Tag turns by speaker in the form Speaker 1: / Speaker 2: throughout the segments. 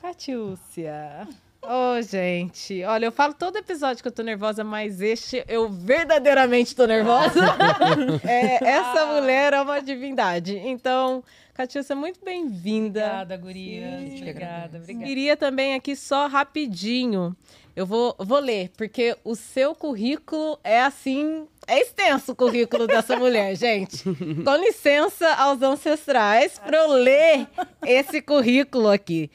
Speaker 1: Catiúcia. Ô, oh, gente, olha, eu falo todo episódio que eu tô nervosa, mas este eu verdadeiramente tô nervosa. é, essa mulher é uma divindade. Então, Catiúcia, muito bem-vinda.
Speaker 2: Obrigada, guria. Obrigada, obrigada.
Speaker 1: Queria também aqui só rapidinho. Eu vou, vou ler, porque o seu currículo é assim. É extenso o currículo dessa mulher, gente. Com licença aos ancestrais para eu ler esse currículo aqui.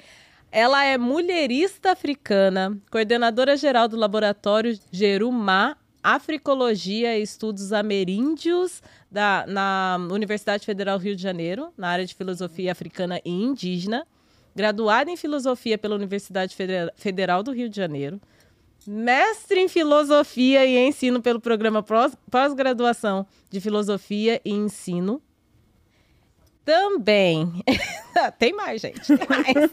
Speaker 1: Ela é mulherista africana, coordenadora geral do laboratório Jerumá Africologia e Estudos Ameríndios da, na Universidade Federal Rio de Janeiro, na área de filosofia africana e indígena, graduada em filosofia pela Universidade Federal do Rio de Janeiro, mestre em filosofia e ensino pelo programa pós-graduação de filosofia e ensino. Também. tem mais, gente. Tem mais.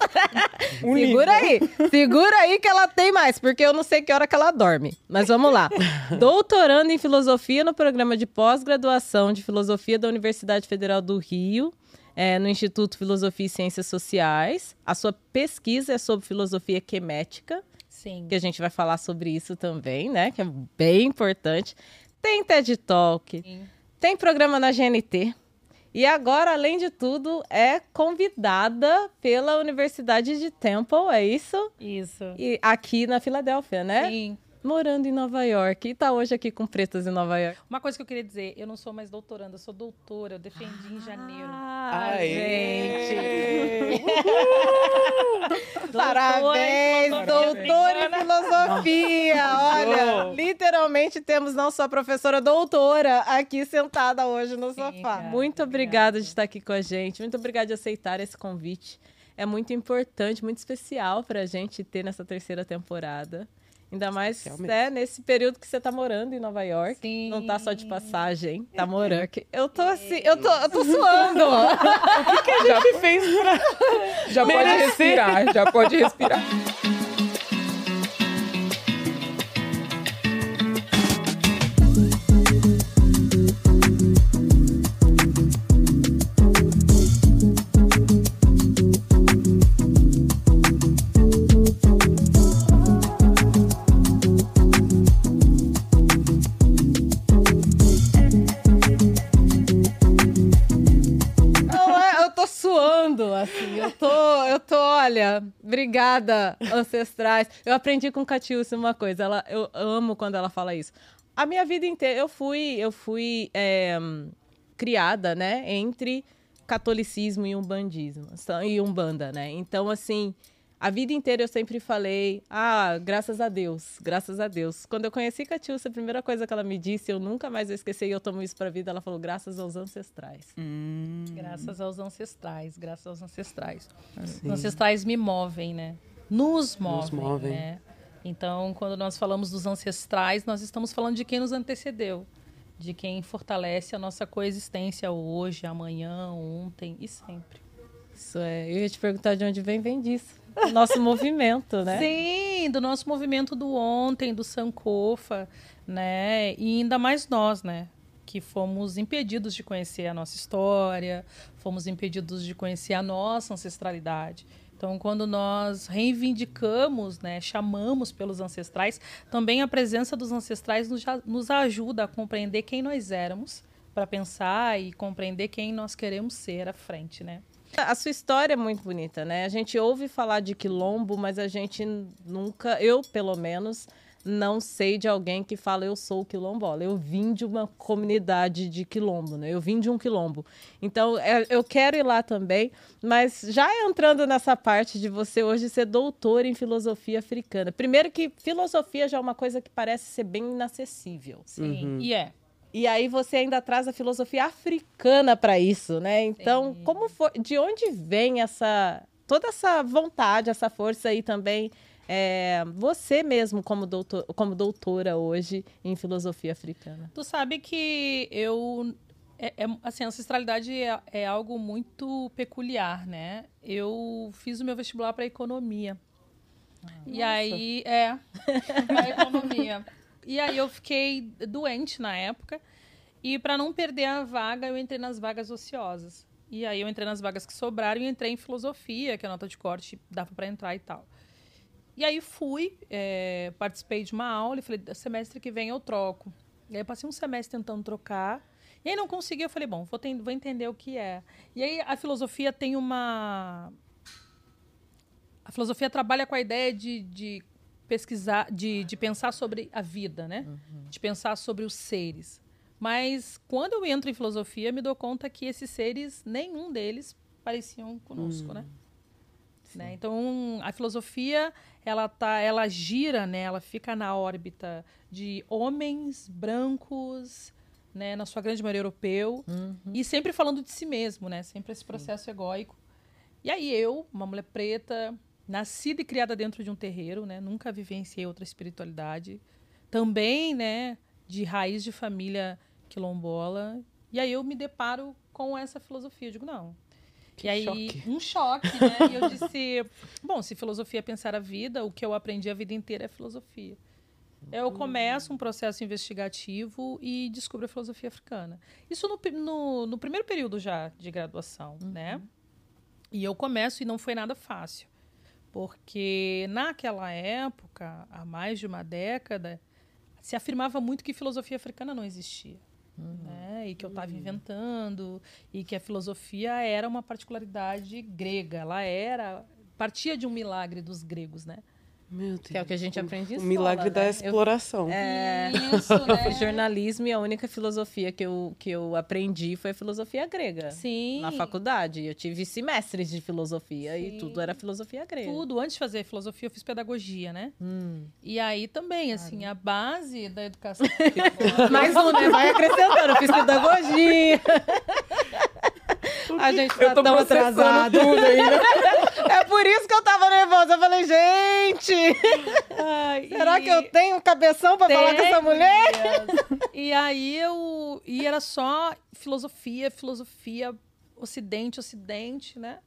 Speaker 1: segura aí. Segura aí que ela tem mais, porque eu não sei que hora que ela dorme. Mas vamos lá. Doutorando em filosofia no programa de pós-graduação de filosofia da Universidade Federal do Rio é, no Instituto Filosofia e Ciências Sociais. A sua pesquisa é sobre filosofia quemética.
Speaker 2: Sim.
Speaker 1: Que a gente vai falar sobre isso também, né? Que é bem importante. Tem TED Talk. Sim. Tem programa na GNT. E agora, além de tudo, é convidada pela Universidade de Temple, é isso?
Speaker 2: Isso.
Speaker 1: E aqui na Filadélfia, né?
Speaker 2: Sim
Speaker 1: morando em Nova York e tá hoje aqui com pretas em Nova York.
Speaker 2: Uma coisa que eu queria dizer, eu não sou mais doutoranda, eu sou doutora, eu defendi ah, em janeiro.
Speaker 1: Ai, gente! Parabéns, doutora em filosofia! Olha, literalmente temos não só a professora doutora aqui sentada hoje no sofá. Sim, muito obrigada de estar aqui com a gente, muito obrigada de aceitar esse convite. É muito importante, muito especial para a gente ter nessa terceira temporada. Ainda mais né, nesse período que você tá morando em Nova York.
Speaker 2: Sim.
Speaker 1: Não tá só de passagem, tá morando. Eu tô assim, eu tô, eu tô suando.
Speaker 3: o que, que a gente já, fez pra. Já pode respirar, já pode respirar.
Speaker 1: Olha, obrigada, ancestrais. Eu aprendi com Catiúcia uma coisa. Ela, eu amo quando ela fala isso. A minha vida inteira, eu fui, eu fui é, criada, né, entre catolicismo e umbandismo, e umbanda, né? Então, assim, a vida inteira eu sempre falei, ah, graças a Deus, graças a Deus. Quando eu conheci Catiúcia, a primeira coisa que ela me disse, eu nunca mais vou esquecer, e eu tomo isso pra vida, ela falou, graças aos ancestrais.
Speaker 2: Hum. Graças aos ancestrais, graças aos ancestrais. Assim. Os ancestrais me movem, né? Nos movem, nos movem. né? Então, quando nós falamos dos ancestrais, nós estamos falando de quem nos antecedeu, de quem fortalece a nossa coexistência hoje, amanhã, ontem e sempre.
Speaker 1: Isso é. Eu ia te perguntar de onde vem, vem disso do nosso movimento, né?
Speaker 2: Sim, do nosso movimento do ontem, do Sankofa, né? E ainda mais nós, né? Que fomos impedidos de conhecer a nossa história, fomos impedidos de conhecer a nossa ancestralidade. Então, quando nós reivindicamos, né, chamamos pelos ancestrais, também a presença dos ancestrais nos, nos ajuda a compreender quem nós éramos, para pensar e compreender quem nós queremos ser à frente, né?
Speaker 1: A sua história é muito bonita, né? A gente ouve falar de quilombo, mas a gente nunca, eu pelo menos, não sei de alguém que fala eu sou quilombola. Eu vim de uma comunidade de quilombo, né? Eu vim de um quilombo. Então, é, eu quero ir lá também, mas já entrando nessa parte de você hoje ser doutor em filosofia africana. Primeiro que filosofia já é uma coisa que parece ser bem inacessível.
Speaker 2: Sim, uhum. e é.
Speaker 1: E aí você ainda traz a filosofia africana para isso, né? Então, Sim. como foi, de onde vem essa toda essa vontade, essa força aí também é, você mesmo como, doutor, como doutora hoje em filosofia africana?
Speaker 2: Tu sabe que eu é, é, assim, a ancestralidade é, é, algo muito peculiar, né? Eu fiz o meu vestibular para economia. Ah, e nossa. aí, é, para economia. E aí eu fiquei doente na época. E para não perder a vaga, eu entrei nas vagas ociosas. E aí eu entrei nas vagas que sobraram e entrei em filosofia, que a nota de corte dava para entrar e tal. E aí fui, é, participei de uma aula e falei, semestre que vem eu troco. E aí passei um semestre tentando trocar. E aí não consegui, eu falei, bom, vou, ter, vou entender o que é. E aí a filosofia tem uma. A filosofia trabalha com a ideia de, de pesquisar, de, de pensar sobre a vida, né? Uhum. De pensar sobre os seres. Mas quando eu entro em filosofia, me dou conta que esses seres, nenhum deles pareciam conosco, uhum. né? né? Então, a filosofia, ela tá, ela gira, né? Ela fica na órbita de homens brancos, né, na sua grande maioria europeu, uhum. e sempre falando de si mesmo, né? Sempre esse processo Sim. egóico. E aí eu, uma mulher preta, nascida e criada dentro de um terreiro, né? Nunca vivenciei outra espiritualidade. Também, né, de raiz de família quilombola. E aí eu me deparo com essa filosofia. Eu digo, não. Que e aí, choque. um choque, né? e eu disse, bom, se filosofia é pensar a vida, o que eu aprendi a vida inteira é filosofia. Eu começo um processo investigativo e descubro a filosofia africana. Isso no, no, no primeiro período já de graduação, uhum. né? E eu começo e não foi nada fácil. Porque naquela época, há mais de uma década, se afirmava muito que filosofia africana não existia. Uhum. Né? E que eu estava uhum. inventando, e que a filosofia era uma particularidade grega. Ela era. partia de um milagre dos gregos, né?
Speaker 1: Meu Deus. Que é o que a gente aprende em escola,
Speaker 4: O milagre
Speaker 1: né?
Speaker 4: da exploração.
Speaker 1: Eu, é, Isso, né? jornalismo e a única filosofia que eu, que eu aprendi foi a filosofia grega.
Speaker 2: Sim.
Speaker 1: Na faculdade. Eu tive semestres de filosofia Sim. e tudo era filosofia grega.
Speaker 2: Tudo. Antes de fazer filosofia, eu fiz pedagogia, né? Hum. E aí também, assim, a base da educação.
Speaker 1: Mais um, né? Vai acrescentando. Eu fiz pedagogia. A gente tá tão atrasado. Tudo ainda. É por isso que eu tava nervosa. Eu falei, gente, Ai, será e... que eu tenho cabeção pra Tem, falar com essa mulher?
Speaker 2: E aí eu. E era só filosofia, filosofia, ocidente, ocidente, né?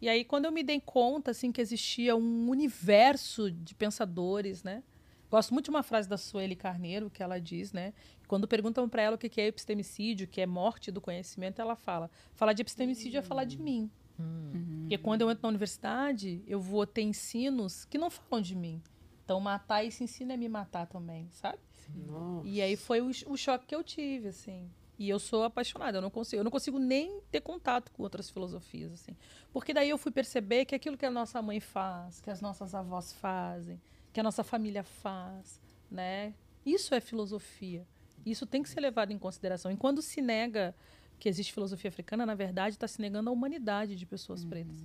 Speaker 2: E aí, quando eu me dei conta, assim, que existia um universo de pensadores, né? Gosto muito de uma frase da Sueli Carneiro, que ela diz, né? Quando perguntam para ela o que é epistemicídio, que é morte do conhecimento, ela fala: falar de epistemicídio é falar de mim. Uhum. Porque quando eu entro na universidade, eu vou ter ensinos que não falam de mim. Então, matar esse ensino é me matar também, sabe? Nossa. E aí foi o, o, choque que eu tive, assim. E eu sou apaixonada, eu não consigo, eu não consigo nem ter contato com outras filosofias, assim. Porque daí eu fui perceber que aquilo que a nossa mãe faz, que as nossas avós fazem, que a nossa família faz, né? Isso é filosofia. Isso tem que ser levado em consideração. E quando se nega que existe filosofia africana, na verdade, está se negando a humanidade de pessoas uhum. pretas.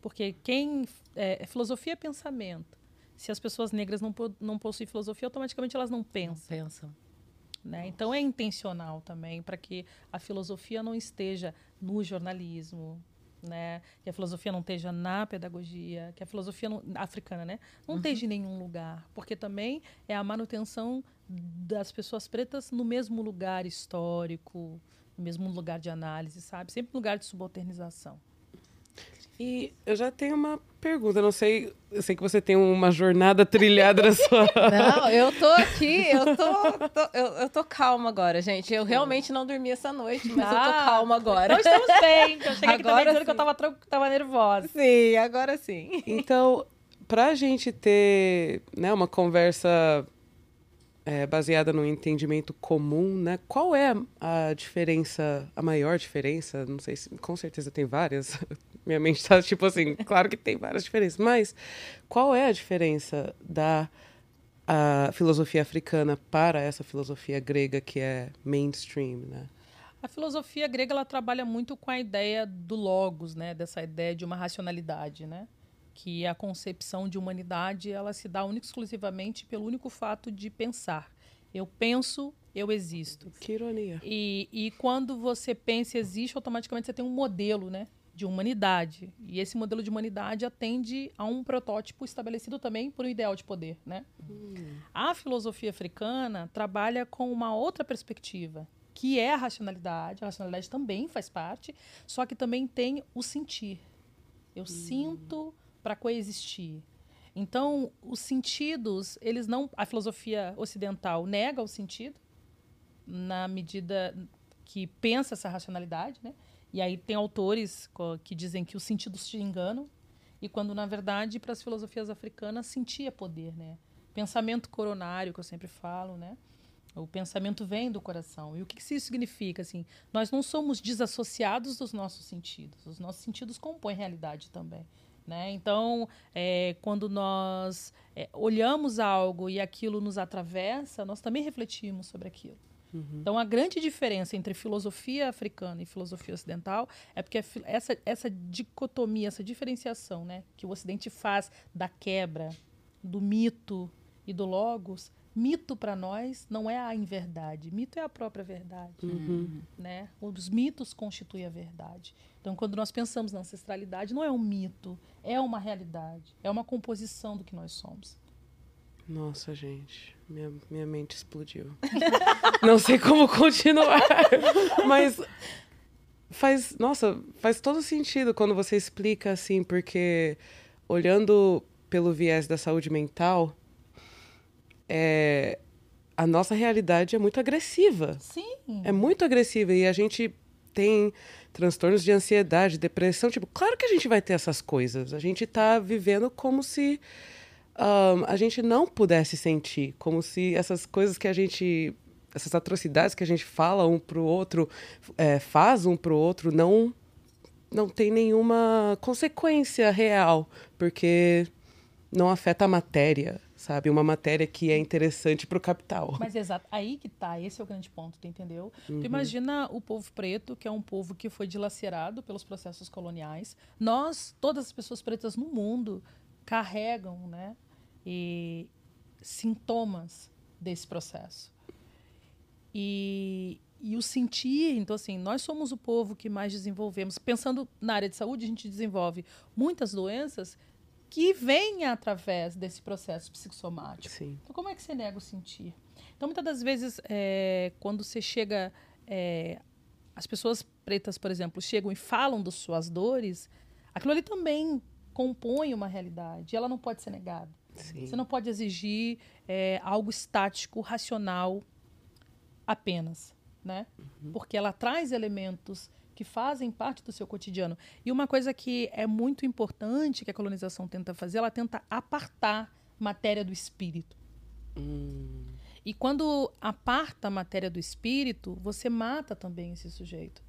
Speaker 2: Porque quem. É, filosofia é pensamento. Se as pessoas negras não, não possuem filosofia, automaticamente elas não pensam.
Speaker 1: Não pensam.
Speaker 2: Né? Então é intencional também para que a filosofia não esteja no jornalismo, né? Que a filosofia não esteja na pedagogia, que a filosofia não, africana, né? Não uhum. esteja em nenhum lugar, porque também é a manutenção das pessoas pretas no mesmo lugar histórico, no mesmo lugar de análise, sabe? Sempre no lugar de subalternização.
Speaker 4: E eu já tenho uma pergunta, não sei, eu sei que você tem uma jornada trilhada na sua.
Speaker 1: Não, eu tô aqui, eu tô, tô eu, eu, tô calma agora, gente. Eu realmente não dormi essa noite, mas ah, eu tô ah, calma agora.
Speaker 2: Então estamos bem. Eu cheguei agora aqui dizendo que eu tava, tava nervosa.
Speaker 1: Sim, agora sim.
Speaker 4: Então, pra gente ter né, uma conversa é, baseada no entendimento comum, né? Qual é a diferença, a maior diferença? Não sei se, com certeza tem várias. Minha mente está tipo assim, claro que tem várias diferenças, mas qual é a diferença da a filosofia africana para essa filosofia grega que é mainstream, né?
Speaker 2: A filosofia grega ela trabalha muito com a ideia do logos, né? Dessa ideia de uma racionalidade, né? que a concepção de humanidade ela se dá única exclusivamente pelo único fato de pensar. Eu penso, eu existo.
Speaker 4: Que ironia.
Speaker 2: E, e quando você pensa e existe, automaticamente você tem um modelo, né? De humanidade. E esse modelo de humanidade atende a um protótipo estabelecido também por um ideal de poder, né? Hum. A filosofia africana trabalha com uma outra perspectiva, que é a racionalidade. A racionalidade também faz parte, só que também tem o sentir. Eu hum. sinto, para coexistir. Então, os sentidos, eles não. A filosofia ocidental nega o sentido, na medida que pensa essa racionalidade, né? E aí tem autores que dizem que os sentidos te enganam, e quando, na verdade, para as filosofias africanas, sentia poder, né? Pensamento coronário, que eu sempre falo, né? O pensamento vem do coração. E o que que isso significa? Assim, nós não somos desassociados dos nossos sentidos. Os nossos sentidos compõem realidade também. Né? Então, é, quando nós é, olhamos algo e aquilo nos atravessa, nós também refletimos sobre aquilo. Então, a grande diferença entre filosofia africana e filosofia ocidental é porque fi- essa, essa dicotomia, essa diferenciação né, que o Ocidente faz da quebra, do mito e do logos, mito para nós não é a inverdade, mito é a própria verdade. Né? Os mitos constituem a verdade. Então, quando nós pensamos na ancestralidade, não é um mito, é uma realidade, é uma composição do que nós somos.
Speaker 4: Nossa, gente, minha, minha mente explodiu. Não sei como continuar, mas faz, nossa, faz todo sentido quando você explica assim, porque olhando pelo viés da saúde mental, é, a nossa realidade é muito agressiva.
Speaker 2: Sim.
Speaker 4: É muito agressiva e a gente tem transtornos de ansiedade, depressão, tipo, claro que a gente vai ter essas coisas. A gente tá vivendo como se ahn, a gente não pudesse sentir, como se essas coisas que a gente essas atrocidades que a gente fala um pro outro, é, faz um pro outro, não não tem nenhuma consequência real, porque não afeta a matéria, sabe? Uma matéria que é interessante pro capital.
Speaker 2: Mas exato, aí que tá, esse é o grande ponto, tu entendeu? Tu imagina o povo preto, que é um povo que foi dilacerado pelos processos coloniais. Nós, todas as pessoas pretas no mundo, carregam, né, e sintomas desse processo. E, e o sentir, então assim, nós somos o povo que mais desenvolvemos. Pensando na área de saúde, a gente desenvolve muitas doenças que vêm através desse processo psicossomático.
Speaker 4: Sim.
Speaker 2: Então, como é que você nega o sentir? Então, muitas das vezes, é, quando você chega. é, as pessoas pretas, por exemplo, chegam e falam das suas dores, aquilo ali também compõe uma realidade. E ela não pode ser negada.
Speaker 4: Sim.
Speaker 2: Você não pode exigir é, algo estático, racional apenas, né? Porque ela traz elementos que fazem parte do seu cotidiano. E uma coisa que é muito importante que a colonização tenta fazer, ela tenta apartar matéria do espírito.
Speaker 4: Hum,
Speaker 2: E quando aparta a matéria do espírito, você mata também esse sujeito.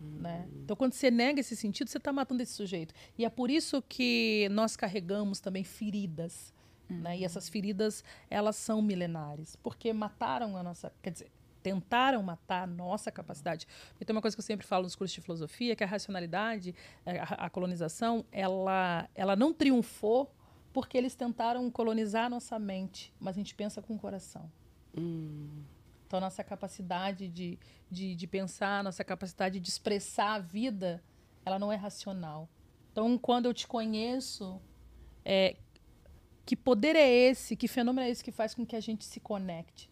Speaker 2: Né? Então, quando você nega esse sentido, você está matando esse sujeito. E é por isso que nós carregamos também feridas. Né? E essas feridas, elas são milenares. Porque mataram a nossa... Quer dizer, tentaram matar a nossa capacidade. E tem uma coisa que eu sempre falo nos cursos de filosofia, que a racionalidade, eh, a, a colonização, ela, ela não triunfou porque eles tentaram colonizar a nossa mente, mas a gente pensa com o coração. Então, a nossa capacidade de, de, de pensar, a nossa capacidade de expressar a vida, ela não é racional. Então, quando eu te conheço, é, que poder é esse, que fenômeno é esse que faz com que a gente se conecte,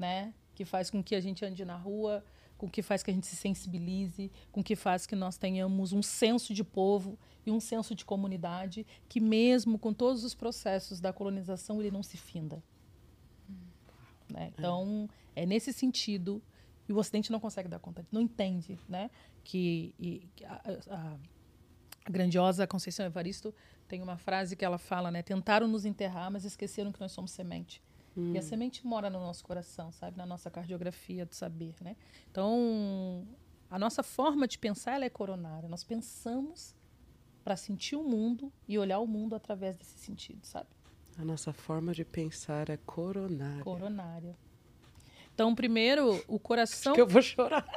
Speaker 2: né? Que faz com que a gente ande na rua, com que faz que a gente se sensibilize, com que faz que nós tenhamos um senso de povo e um senso de comunidade, que mesmo com todos os processos da colonização, ele não se finda. Né? Então, é nesse sentido, e o Ocidente não consegue dar conta, não entende né? que, e, que a, a- a grandiosa Conceição Evaristo tem uma frase que ela fala, né? Tentaram nos enterrar, mas esqueceram que nós somos semente. E a semente mora no nosso coração, sabe? Na nossa cardiografia do saber, né? Então, a nossa forma de pensar ela é coronária. Nós pensamos para sentir o mundo e olhar o mundo através desse sentido, sabe?
Speaker 4: a nossa forma de pensar é coronária.
Speaker 2: Coronária. Então, primeiro, o coração.
Speaker 4: Que eu vou chorar.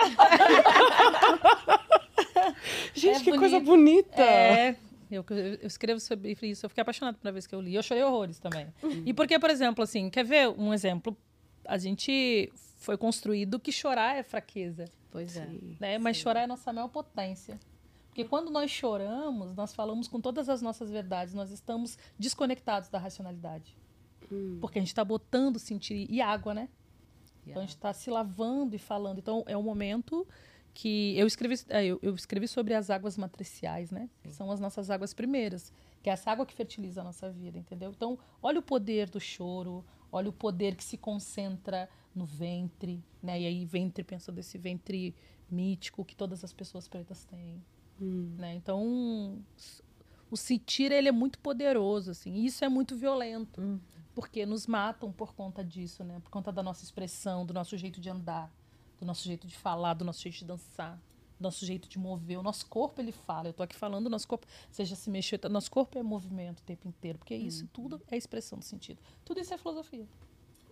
Speaker 4: Gente,
Speaker 2: É
Speaker 4: que coisa
Speaker 2: bonito.
Speaker 4: bonita.
Speaker 2: É, eu, eu escrevo sobre isso. Eu fiquei apaixonada pela vez que eu li. Eu chorei horrores também. E porque, por exemplo, assim, quer ver um exemplo? A gente foi construído que chorar é fraqueza,
Speaker 1: Pois é.
Speaker 2: né? Mas chorar é nossa maior potência. Porque quando nós choramos, nós falamos com todas as nossas verdades, nós estamos desconectados da racionalidade. Porque a gente está botando sentir. E água, né? Então a gente está se lavando e falando. Então é um momento que eu escrevi, é, eu, eu escrevi sobre as águas matriciais, né? Que são as nossas águas primeiras, que é essa água que fertiliza a nossa vida, entendeu? Então olha o poder do choro, olha o poder que se concentra no ventre, né? E aí ventre pensando desse ventre mítico que todas as pessoas pretas têm. Né? Então, o sentir ele é muito poderoso, assim, e isso é muito violento,
Speaker 1: Hum.
Speaker 2: porque nos matam por conta disso, né? Por conta da nossa expressão, do nosso jeito de andar, do nosso jeito de falar, do nosso jeito de dançar, do nosso jeito de mover. O nosso corpo ele fala. Eu tô aqui falando, o nosso corpo, seja se mexer, nosso corpo é movimento o tempo inteiro, porque isso tudo é expressão do sentido. Tudo isso é filosofia.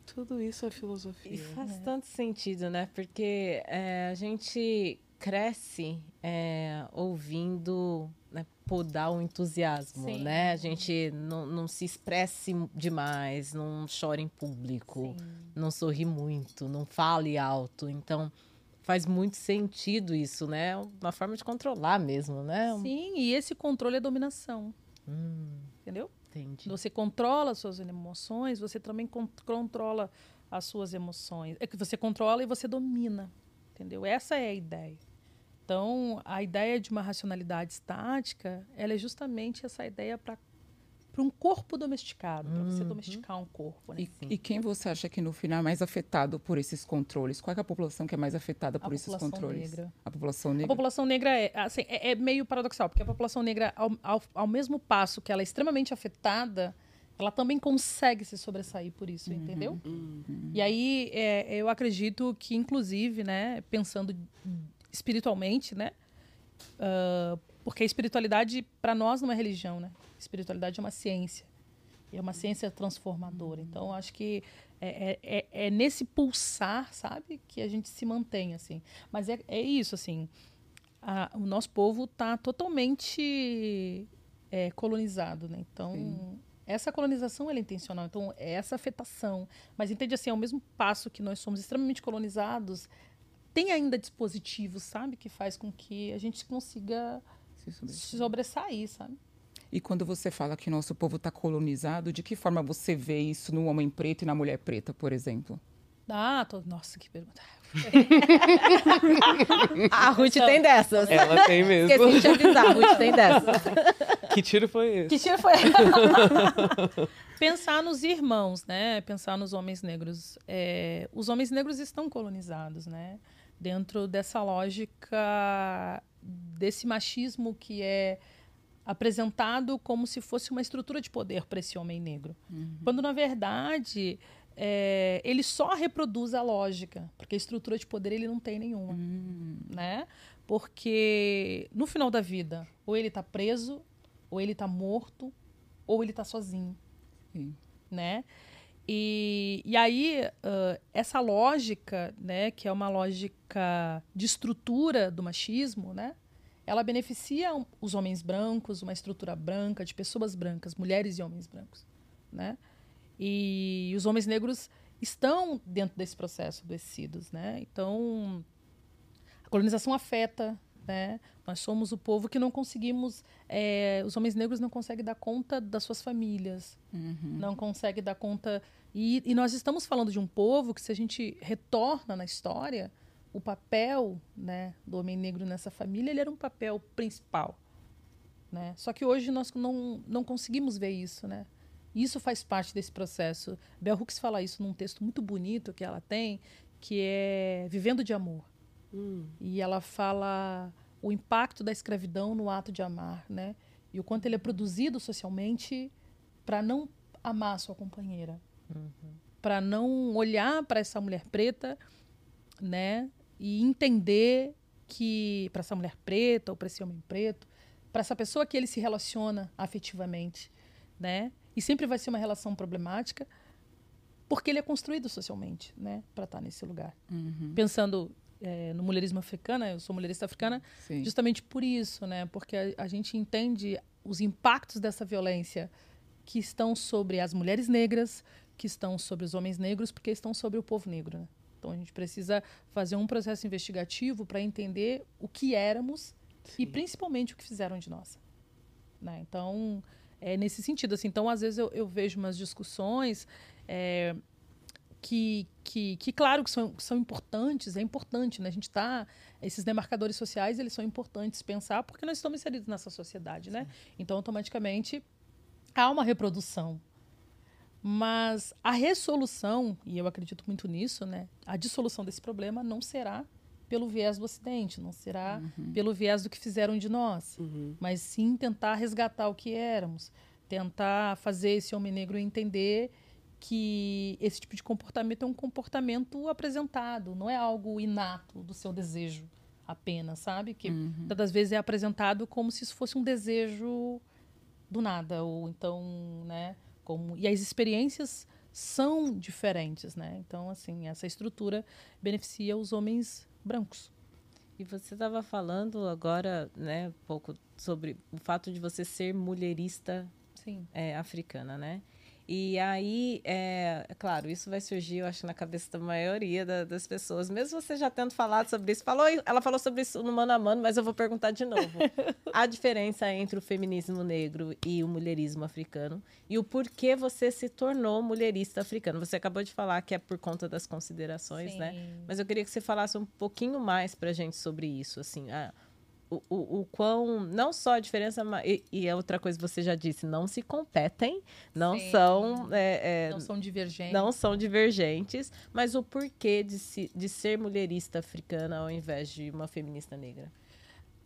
Speaker 4: Tudo isso é filosofia.
Speaker 1: E faz tanto sentido, né? Porque é, a gente cresce é, ouvindo né, podar o entusiasmo,
Speaker 2: Sim.
Speaker 1: né? A gente não, não se expresse demais, não chora em público, não sorri muito, não fale alto. Então, faz muito sentido isso, né? Uma forma de controlar mesmo, né?
Speaker 2: Sim, e esse controle é dominação.
Speaker 1: Hum,
Speaker 2: Entendeu?
Speaker 1: entendi.
Speaker 2: Você controla as suas emoções, você também con- controla as suas emoções. É que você controla e você domina, entendeu? Essa é a ideia. Então, a ideia de uma racionalidade estática, ela é justamente essa ideia para para um corpo domesticado, para você domesticar um corpo, né?
Speaker 3: E, e quem você acha que no final é mais afetado por esses controles? Qual é a população que é mais afetada por esses
Speaker 2: população
Speaker 3: controles?
Speaker 2: negra.
Speaker 3: A população
Speaker 2: A
Speaker 3: negra.
Speaker 2: população negra é, assim, é, é meio paradoxal, porque a população negra, ao, ao, ao mesmo passo que ela é extremamente afetada, ela também consegue se sobressair por isso, entendeu? E aí é, eu acredito que, inclusive, né, pensando espiritualmente, né, ah, porque a espiritualidade para nós não é religião, né? Espiritualidade é uma ciência. E é uma ciência transformadora. Então, acho que é, é- é- é nesse pulsar, sabe, que a gente se mantém, assim. Mas é, é isso, assim. a- o nosso povo está totalmente é, colonizado, né? Então, essa colonização ela é intencional. Então, é essa afetação. Mas entende assim, ao mesmo passo que nós somos extremamente colonizados, tem ainda dispositivos, sabe, que faz com que a gente consiga
Speaker 3: Se sobressair.
Speaker 2: sabe?
Speaker 3: E quando você fala que nosso povo está colonizado, de que forma você vê isso no homem preto e na mulher preta, por exemplo?
Speaker 2: Ah, tô... nossa, que pergunta.
Speaker 1: A Ruth tem dessas.
Speaker 4: Ela tem mesmo.
Speaker 1: Esqueci de avisar, a Ruth tem dessas.
Speaker 4: Que tiro foi esse?
Speaker 2: Que tiro foi? Pensar nos irmãos, né? Pensar nos homens negros. É, os homens negros estão colonizados, né? Dentro dessa lógica desse machismo que é apresentado como se fosse uma estrutura de poder para esse homem negro. Quando, na verdade, é, ele só reproduz a lógica, porque a estrutura de poder ele não tem nenhuma. Né? Porque no final da vida, ou ele está preso, ou ele está morto, ou ele está sozinho.
Speaker 3: Sim.
Speaker 2: Né? E, e aí, ãh, essa lógica, né, que é uma lógica de estrutura do machismo, né, ela beneficia os homens brancos, uma estrutura branca, de pessoas brancas, mulheres e homens brancos. Né? E os homens negros estão dentro desse processo adoecidos. Né? Então, a colonização afeta. Né? Nós somos o povo que não conseguimos. eh, os homens negros não conseguem dar conta das suas famílias, não conseguem dar conta. E, e nós estamos falando de um povo que, se a gente retorna na história, o papel né, do homem negro nessa família ele era um papel principal. Né? Só que hoje nós não, não conseguimos ver isso. Né? Isso faz parte desse processo. Bell Hooks fala isso num texto muito bonito que ela tem, que é Vivendo de Amor. E ela fala o impacto da escravidão no ato de amar, né? E o quanto ele é produzido socialmente para não amar sua companheira, para não olhar para essa mulher preta, né? E entender que para essa mulher preta ou para esse homem preto, para essa pessoa que ele se relaciona afetivamente, né? E sempre vai ser uma relação problemática, porque ele é construído socialmente, né? Para estar nesse lugar. Pensando eh, no mulherismo africano, eu sou mulherista africana,
Speaker 3: Sim.
Speaker 2: justamente por isso, né? Porque a, a gente entende os impactos dessa violência que estão sobre as mulheres negras, que estão sobre os homens negros, porque estão sobre o povo negro. Né? Então a gente precisa fazer um processo investigativo para entender o que éramos e principalmente o que fizeram de nós. Né? Então é nesse sentido assim. Então às vezes eu, eu vejo umas discussões é, que, que, que, claro, que são, são importantes, é importante, né? A gente tá. Esses demarcadores sociais, eles são importantes pensar porque nós estamos inseridos nessa sociedade, né? Então, automaticamente, há uma reprodução. Mas a resolução, e eu acredito muito nisso, né? A dissolução desse problema não será pelo viés do Ocidente, não será pelo viés do que fizeram de nós, mas sim tentar resgatar o que éramos, tentar fazer esse homem negro entender que esse tipo de comportamento é um comportamento apresentado, não é algo inato do seu desejo apenas, sabe? Que muitas das vezes é apresentado como se isso fosse um desejo do nada, ou então, né? Como... E as experiências são diferentes, né? Então, assim, essa estrutura beneficia os homens brancos.
Speaker 1: E você estava falando agora, né, um pouco sobre o fato de você ser mulherista
Speaker 2: Sim.
Speaker 1: é, africana, né? E aí, é, é claro, isso vai surgir, eu acho, na cabeça da maioria da- das pessoas. Mesmo você já tendo falado sobre isso. Falou, ela falou sobre isso no Mano a Mano, mas eu vou perguntar de novo. a diferença entre o feminismo negro e o mulherismo africano. E o porquê você se tornou mulherista africano. Você acabou de falar que é por conta das considerações, né?
Speaker 2: Sim.
Speaker 1: Mas eu queria que você falasse um pouquinho mais pra gente sobre isso, assim, a- o, o, o quão, não só a diferença, ma- e, e a outra coisa que você já disse, não se competem, não
Speaker 2: Sim.
Speaker 1: são, é, é,
Speaker 2: Não são divergentes.
Speaker 1: não são divergentes, mas o porquê de, se, de ser mulherista africana ao invés de uma feminista negra?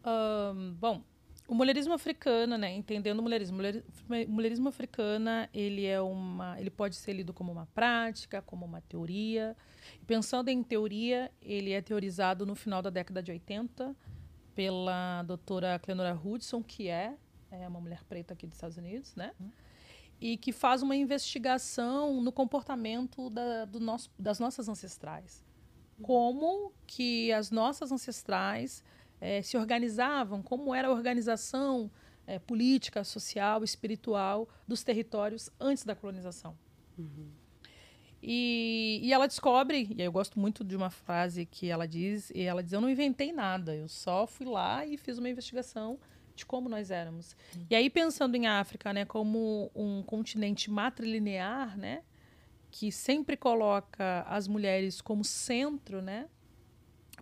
Speaker 2: Ahn, bom, o mulherismo africano, né? Entendendo o mulherismo, mulher- mulherismo africana, ele é uma, ele pode ser lido como uma prática, como uma teoria. Pensando em teoria, ele é teorizado no final da década de 80 pela doutora Clenora Hudson, que é, é uma mulher preta aqui dos Estados Unidos, né? E que faz uma investigação no comportamento da, do nosso, das nossas ancestrais. Como que as nossas ancestrais eh, se organizavam, como era a organização eh, política, social, espiritual dos territórios antes da colonização. E, e ela descobre, e eu gosto muito de uma frase que ela diz, e ela diz, eu não inventei nada, eu só fui lá e fiz uma investigação de como nós éramos. E aí pensando em África, né, como um continente matrilinear, né, que sempre coloca as mulheres como centro, né,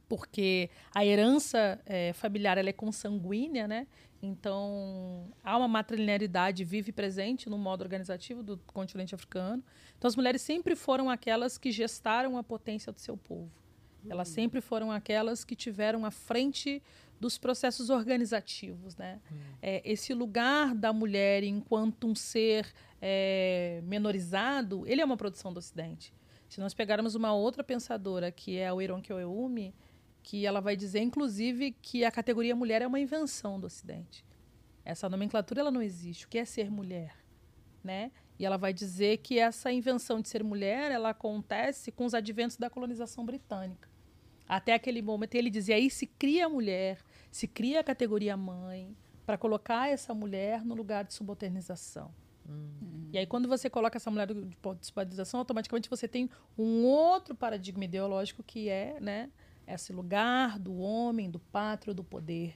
Speaker 2: porque a herança eh, familiar ela é consanguínea, né? Então há uma matrilinearidade vive e presente no modo organizativo do continente africano. Então as mulheres sempre foram aquelas que gestaram a potência do seu povo. Elas sempre foram aquelas que tiveram à frente dos processos organizativos, né? É, esse lugar da mulher enquanto um ser é, menorizado, ele é uma produção do Ocidente. Se nós pegarmos uma outra pensadora, que é a Oironke Oeumi, que ela vai dizer, inclusive, que a categoria mulher é uma invenção do Ocidente. Essa nomenclatura ela não existe. O que é ser mulher? Né? E ela vai dizer que essa invenção de ser mulher ela acontece com os adventos da colonização britânica. Até aquele momento ele dizia aí se cria a mulher, se cria a categoria mãe para colocar essa mulher no lugar de subalternização. E aí, quando você coloca essa mulher de subalternização, automaticamente você tem um outro paradigma ideológico que é né, esse lugar do homem, do pátrio, do poder.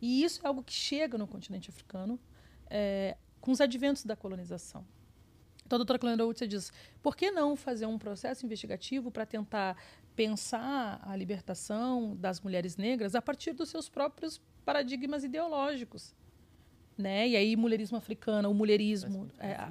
Speaker 2: E isso é algo que chega no continente africano é, com os adventos da colonização. Então, a doutora Clenda Utz diz, por que não fazer um processo investigativo para tentar pensar a libertação das mulheres negras a partir dos seus próprios paradigmas ideológicos? Né? E aí, mulherismo africano, o mulherismo, é, a-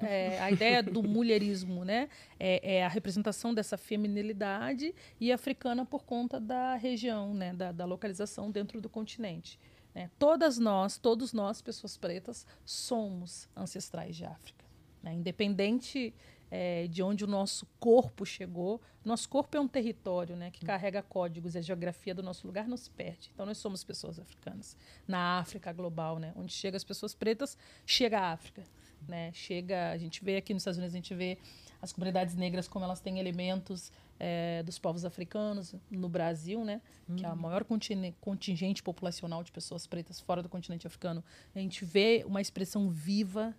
Speaker 2: é, a ideia do mulherismo, né? É, é a representação dessa feminilidade e africana por conta da região, né? Da, da localização dentro do continente. né? Todas nós, todos nós, pessoas pretas, somos ancestrais de África. né? Independente é, de onde o nosso corpo chegou, nosso corpo é um território né, que carrega códigos e a geografia do nosso lugar não se perde. Então, nós somos pessoas africanas. Na África global, né, onde chega as pessoas pretas, chega a África. Né? Chega, a gente vê aqui nos Estados Unidos, a gente vê as comunidades negras como elas têm elementos é, dos povos africanos no Brasil, né, que é a maior contine- contingente populacional de pessoas pretas fora do continente africano. A gente vê uma expressão viva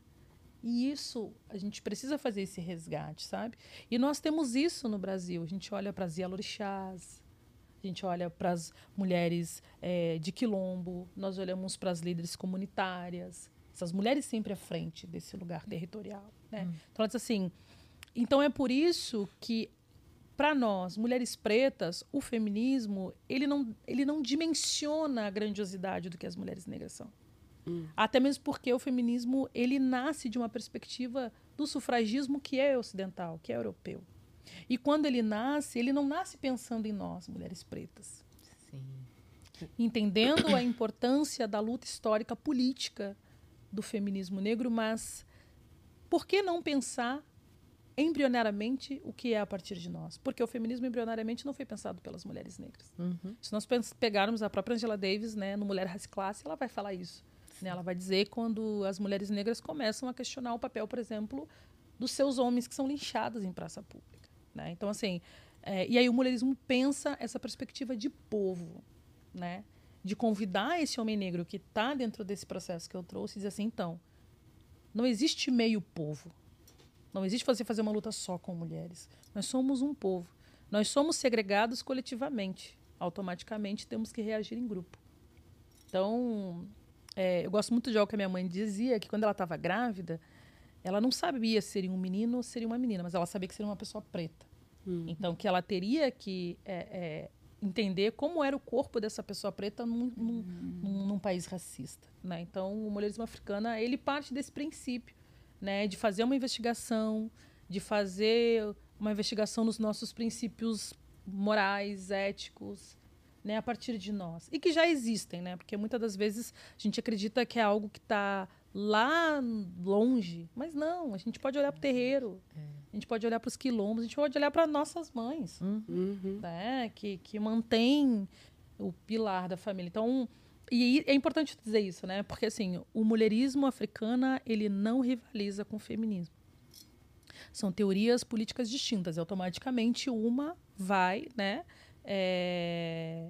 Speaker 2: e isso, a gente precisa fazer esse resgate, sabe? E nós temos isso no Brasil. A gente olha para as Yalorixás, a gente olha para as mulheres eh, de quilombo, nós olhamos para as líderes comunitárias. Essas mulheres sempre à frente desse lugar territorial. Né? Então, ela diz assim, então é por isso que para nós, mulheres pretas, o feminismo ele não, ele não dimensiona a grandiosidade do que as mulheres negras são. Até mesmo porque o feminismo ele nasce de uma perspectiva do sufragismo que é ocidental, que é europeu. E quando ele nasce, ele não nasce pensando em nós, mulheres pretas.
Speaker 1: Sim.
Speaker 2: entendendo a importância da luta histórica política do feminismo negro, mas por que não pensar embrionariamente o que é a partir de nós? Porque o feminismo embrionariamente não foi pensado pelas mulheres negras.
Speaker 1: Uhum.
Speaker 2: Se nós pegarmos a própria Angela Davis, né, no Mulher Raça Classe, ela vai falar isso. Né? Ela vai dizer quando as mulheres negras começam a questionar o papel, por exemplo, dos seus homens que são linchados em praça pública. né? Então, assim, é, e aí o mulherismo pensa essa perspectiva de povo, né? de convidar esse homem negro que está dentro desse processo que eu trouxe e dizer assim, então, não existe meio povo. Não existe você fazer uma luta só com mulheres. Nós somos um povo. Nós somos segregados coletivamente. Automaticamente temos que reagir em grupo. Então, é, eu gosto muito de algo que a minha mãe dizia, que quando ela estava grávida, ela não sabia se seria um menino ou seria uma menina, mas ela sabia que seria uma pessoa preta. Então, que ela teria que é, é, entender como era o corpo dessa pessoa preta num, num, num- num país racista. Né? Então, o mulherismo africano, ele parte desse princípio, né? de fazer uma investigação, de fazer uma investigação nos nossos princípios morais, éticos, né, a partir de nós. E que já existem, né? Porque muitas das vezes a gente acredita que é algo que está lá longe, mas não, a gente pode olhar para o terreiro, a gente pode olhar para os quilombos, a gente pode olhar para nossas mães,
Speaker 4: Uhum.
Speaker 2: né? Que, que mantém o pilar da família. Então, e é importante dizer isso, né? Porque assim, o mulherismo africana, ele não rivaliza com o feminismo. São teorias políticas distintas. E automaticamente uma vai, né? É,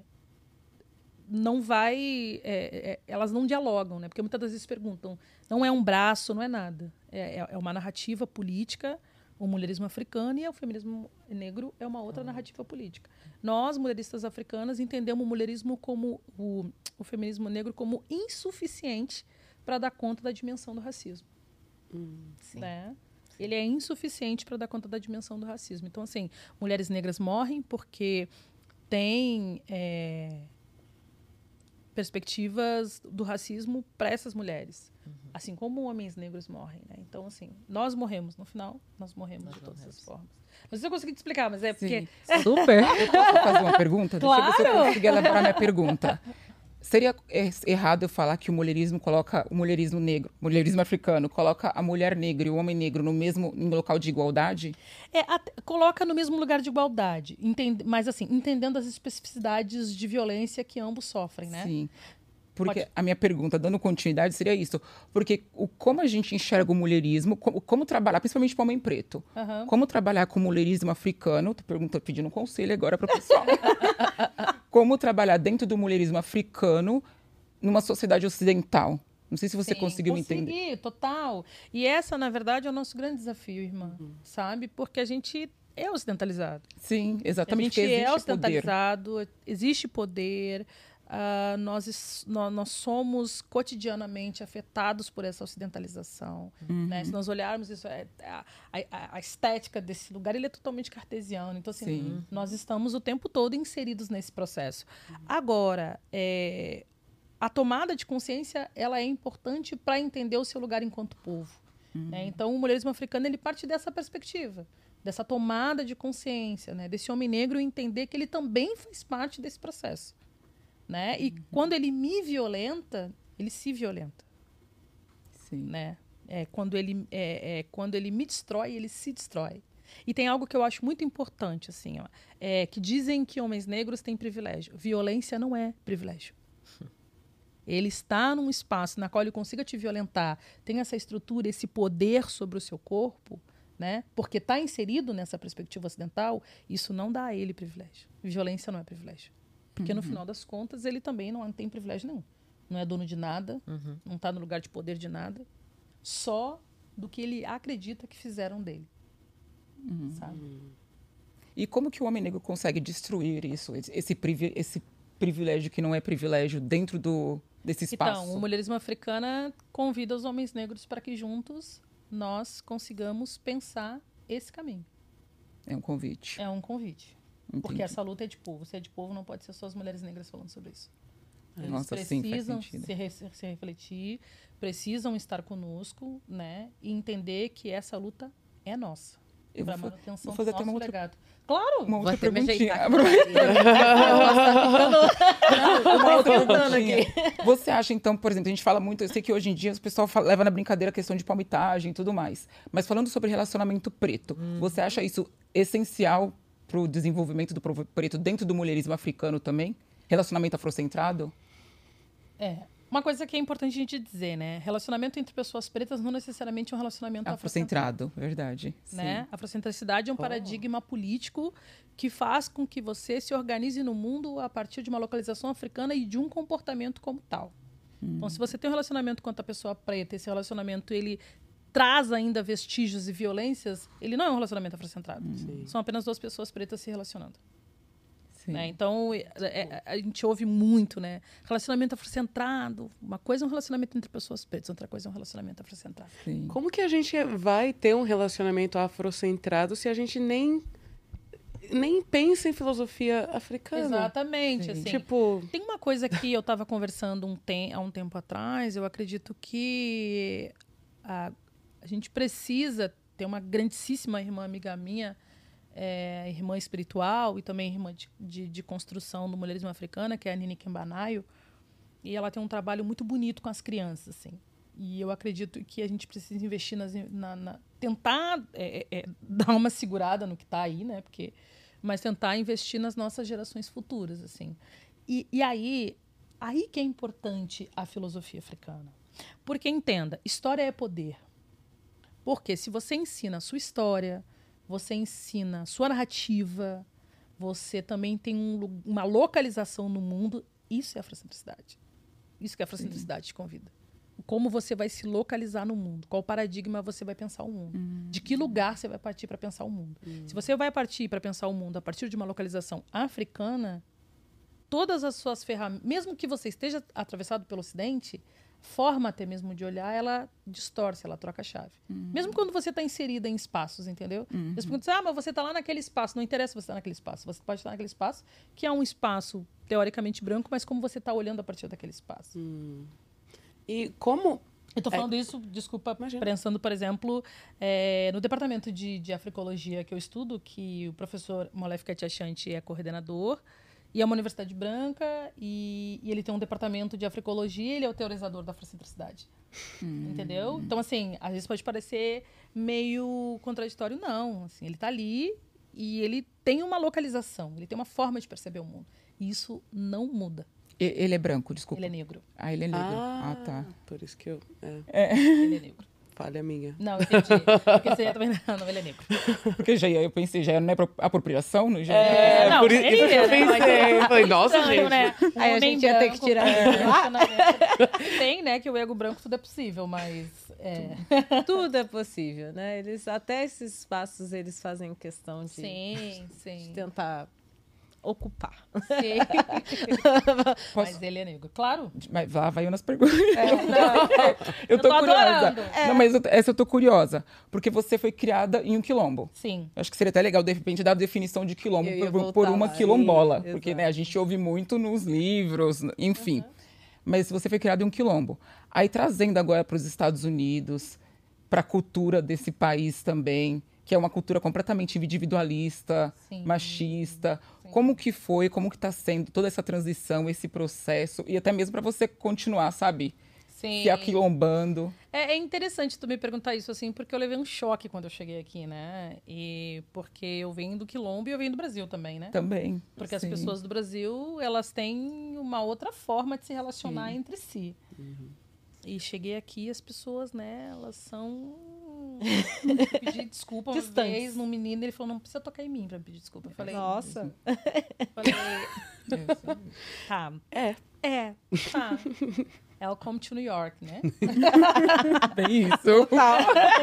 Speaker 2: não vai. é, é, elas não dialogam, né? Porque muitas das vezes perguntam, não é um braço, não é nada. É, é- é uma narrativa política, o mulherismo africano e o feminismo negro é uma outra narrativa política. Nós, mulheristas africanas, entendemos o mulherismo como o, o feminismo negro como insuficiente para dar conta da dimensão do racismo.
Speaker 1: Sim.
Speaker 2: Né? Ele é insuficiente para dar conta da dimensão do racismo. Então, assim, mulheres negras morrem porque têm é, perspectivas do racismo para essas mulheres. Assim como homens negros morrem. Né? Então, assim, nós morremos. No final, nós morremos
Speaker 1: Nós
Speaker 2: de todas
Speaker 1: morremos.
Speaker 2: as formas. Não sei se eu consegui te explicar, mas é porque...
Speaker 3: Sim.
Speaker 1: Super.
Speaker 3: Posso fazer uma pergunta? Deixa eu ver se eu
Speaker 2: Claro!
Speaker 3: conseguir elaborar minha pergunta. Seria é, errado eu falar que o mulherismo coloca o mulherismo negro, o mulherismo africano, coloca a mulher negra e o homem negro no mesmo no local de igualdade?
Speaker 2: É, até- coloca no mesmo lugar de igualdade, entende- mas assim, entendendo as especificidades de violência que ambos sofrem, né?
Speaker 3: Sim. Porque
Speaker 2: Pode.
Speaker 3: a minha pergunta, dando continuidade, seria isso. Porque o, como a gente enxerga o mulherismo, como, como trabalhar, principalmente para o homem preto,
Speaker 2: Aham.
Speaker 3: como trabalhar com o mulherismo africano, tô perguntando, pedindo um conselho agora para o pessoal. como trabalhar dentro do mulherismo africano numa sociedade ocidental? Não sei se você
Speaker 2: Sim,
Speaker 3: conseguiu me entender.
Speaker 2: consegui, total. E essa, na verdade, é o nosso grande desafio, irmã.
Speaker 3: Uhum.
Speaker 2: Sabe? Porque a gente é ocidentalizado.
Speaker 3: Sim,
Speaker 2: A
Speaker 3: exatamente.
Speaker 2: gente
Speaker 3: porque
Speaker 2: é
Speaker 3: existe poder.
Speaker 2: ocidentalizado, existe poder. Ah, nós, nós somos cotidianamente afetados por essa ocidentalização.
Speaker 3: Uhum.
Speaker 2: né? Se nós olharmos isso, é- a, a- a estética desse lugar ele é totalmente cartesiano. Então, assim,
Speaker 3: Sim.
Speaker 2: nós estamos o tempo todo inseridos nesse processo. Agora, é, a tomada de consciência ela é importante para entender o seu lugar enquanto povo. né? Então, o mulherismo africano ele parte dessa perspectiva, dessa tomada de consciência, né? desse homem negro entender que ele também faz parte desse processo. Né? E quando ele me violenta, ele se violenta.
Speaker 3: Sim.
Speaker 2: Né? É, quando, ele, é, é, quando ele me destrói, ele se destrói. E tem algo que eu acho muito importante, assim, ó, é, que dizem que homens negros têm privilégio. Violência não é privilégio. Ele está num espaço na qual ele consiga te violentar, tem essa estrutura, esse poder sobre o seu corpo, né? Porque está inserido nessa perspectiva ocidental, isso não dá a ele privilégio. Violência não é privilégio. Porque no final das contas, ele também não tem privilégio nenhum. Não é dono de nada,
Speaker 1: Uhum.
Speaker 2: não está no lugar de poder de nada, só do que ele acredita que fizeram dele. Sabe?
Speaker 3: E como que o homem negro consegue destruir isso, esse, esse, privi- esse privilégio que não é privilégio dentro do, desse espaço?
Speaker 2: Então, o mulherismo africana convida os homens negros para que juntos nós consigamos pensar esse caminho.
Speaker 3: É um convite.
Speaker 2: É um convite. Porque
Speaker 3: Entendi.
Speaker 2: essa luta é de povo. Se é de povo, não pode ser só as mulheres negras falando sobre isso. Eles
Speaker 3: Nossa, sim, faz
Speaker 2: precisam
Speaker 3: sentido.
Speaker 2: se, re- se refletir, precisam estar conosco, né? E entender que essa luta é nossa.
Speaker 3: Eu
Speaker 2: Para
Speaker 3: vou,
Speaker 2: manutenção
Speaker 3: vou fazer
Speaker 2: do
Speaker 3: até uma
Speaker 2: nosso
Speaker 3: outra,
Speaker 2: legado. Claro!
Speaker 3: uma outra perguntinha.
Speaker 1: ajeitar
Speaker 3: Uma outra
Speaker 1: esquentando
Speaker 3: perguntinha. Você acha, então, por exemplo, a gente fala muito, eu sei que hoje em dia o pessoal fala- leva na brincadeira a questão de palmitagem e tudo mais. Mas falando sobre relacionamento preto, você acha isso essencial para o desenvolvimento do povo preto dentro do mulherismo africano também? Relacionamento afrocentrado?
Speaker 2: É. Uma coisa que é importante a gente dizer, né? Relacionamento entre pessoas pretas não necessariamente é um relacionamento afrocentrado.
Speaker 3: Afrocentrado, verdade.
Speaker 2: Né? A afrocentricidade é um paradigma político que faz com que você se organize no mundo a partir de uma localização africana e de um comportamento como tal. Então, se você tem um relacionamento com outra pessoa preta, esse relacionamento ele traz ainda vestígios e violências, ele não é um relacionamento afrocentrado.
Speaker 4: Sim.
Speaker 2: São apenas duas pessoas pretas se relacionando.
Speaker 3: Sim.
Speaker 2: né? Então, é- é- a gente ouve muito, né? Relacionamento afrocentrado. Uma coisa é um relacionamento entre pessoas pretas, outra coisa é um relacionamento afrocentrado.
Speaker 3: Sim.
Speaker 4: Como que a gente vai ter um relacionamento afrocentrado se a gente nem, nem pensa em filosofia africana?
Speaker 2: Exatamente.
Speaker 3: Sim.
Speaker 2: Assim.
Speaker 4: Tipo,
Speaker 2: Tem uma coisa que eu estava conversando um tem, há um tempo atrás, eu acredito que a, a gente precisa ter uma grandíssima irmã amiga minha, é, irmã espiritual e também irmã de, de, de construção do mulherismo africana, que é a Nini Kembanayo, e ela tem um trabalho muito bonito com as crianças, assim. E eu acredito que a gente precisa investir nas, na, na- tentar é, é, é, dar uma segurada no que está aí, né? Porque, mas tentar investir nas nossas gerações futuras, assim. E, e aí, aí que é importante a filosofia africana. Porque entenda, história é poder. Porque se você ensina a sua história, você ensina a sua narrativa, você também tem um uma localização no mundo, isso é afrocentricidade. Isso que a afrocentricidade te convida. Como você vai se localizar no mundo, qual paradigma você vai pensar o mundo, de que lugar você vai partir para pensar o mundo. Se você vai partir para pensar o mundo a partir de uma localização africana, todas as suas ferramentas, mesmo que você esteja atravessado pelo Ocidente, forma até mesmo de olhar, ela distorce, ela troca a chave. Mesmo quando você está inserida em espaços, entendeu? Eles perguntam assim, ah, mas você está lá naquele espaço. Não interessa você estar naquele espaço. Você pode estar naquele espaço, que é um espaço teoricamente branco, mas como você está olhando a partir daquele espaço.
Speaker 4: e como
Speaker 2: Eu tô falando isso, desculpa,
Speaker 4: Imagina.
Speaker 2: pensando, por exemplo, eh, no departamento de, de africologia que eu estudo, que o professor Molef Katiachanti é coordenador, e é uma universidade branca, e, e ele tem um departamento de africologia, ele é o teorizador da afrocentricidade. Entendeu? Então, assim, às vezes pode parecer meio contraditório, não. Assim, ele tá ali e ele tem uma localização, ele tem uma forma de perceber o mundo. E isso não muda.
Speaker 3: Ele é branco, desculpa.
Speaker 2: Ele é negro.
Speaker 3: Ah, ele é negro.
Speaker 4: Ah,
Speaker 3: Ah, tá.
Speaker 4: Por isso que eu. É,
Speaker 2: Ele é negro.
Speaker 4: Falha minha.
Speaker 2: Não, entendi. Porque você ia também. Não, ele é negro.
Speaker 3: Porque já ia, eu pensei, já não é apro- apropriação? Não, já
Speaker 4: É,
Speaker 2: não,
Speaker 4: por isso que eu
Speaker 2: né?
Speaker 4: Pensei. Eu falei, nossa,
Speaker 2: Estranho,
Speaker 4: gente.
Speaker 2: né? Um
Speaker 1: Aí a gente ia ter que tirar isso.
Speaker 2: relacionamento. Tem, né, que o ego branco tudo é possível, mas. É.
Speaker 1: Tudo é possível, né? Eles, até esses espaços eles fazem questão de,
Speaker 2: Sim,
Speaker 1: de
Speaker 2: sim.
Speaker 1: tentar ocupar.
Speaker 2: sim.
Speaker 3: Posso-
Speaker 2: Mas ele é negro. Claro.
Speaker 3: Mas lá vai eu nas perguntas.
Speaker 2: Eu
Speaker 3: eu tô,
Speaker 2: tô
Speaker 3: curiosa.
Speaker 2: adorando.
Speaker 3: Não, mas eu- essa eu tô curiosa. Porque você foi criada em um quilombo.
Speaker 2: Sim.
Speaker 3: Eu Acho que seria até legal, de repente, dar a definição de quilombo
Speaker 1: Eu
Speaker 3: por,
Speaker 1: voltar
Speaker 3: por uma quilombola.
Speaker 1: Sim,
Speaker 3: porque né, a gente ouve muito nos livros, enfim. Mas você foi criada em um quilombo. Aí trazendo agora para os Estados Unidos, para a cultura desse país também, que é uma cultura completamente individualista,
Speaker 2: Sim.
Speaker 3: machista. Como que foi, como que está sendo toda essa transição, esse processo, e até mesmo para você continuar, sabe?
Speaker 2: Sim.
Speaker 3: Se aquilombando.
Speaker 2: É, é interessante tu me perguntar isso, assim, porque eu levei um choque quando eu cheguei aqui, né? E porque eu venho do Quilombo e eu venho do Brasil também, né?
Speaker 3: Também.
Speaker 2: Porque as
Speaker 3: sim.
Speaker 2: pessoas do Brasil, elas têm uma outra forma de se relacionar entre si. E cheguei aqui, as pessoas, né, elas são. Eu pedi desculpa uma vez num menino, ele falou: não precisa tocar em mim pra pedir desculpa. Eu falei:
Speaker 1: Nossa.
Speaker 2: falei
Speaker 3: É, sim.
Speaker 2: tá.
Speaker 4: É.
Speaker 2: É, tá. Welcome to New York, né?
Speaker 3: Bem isso.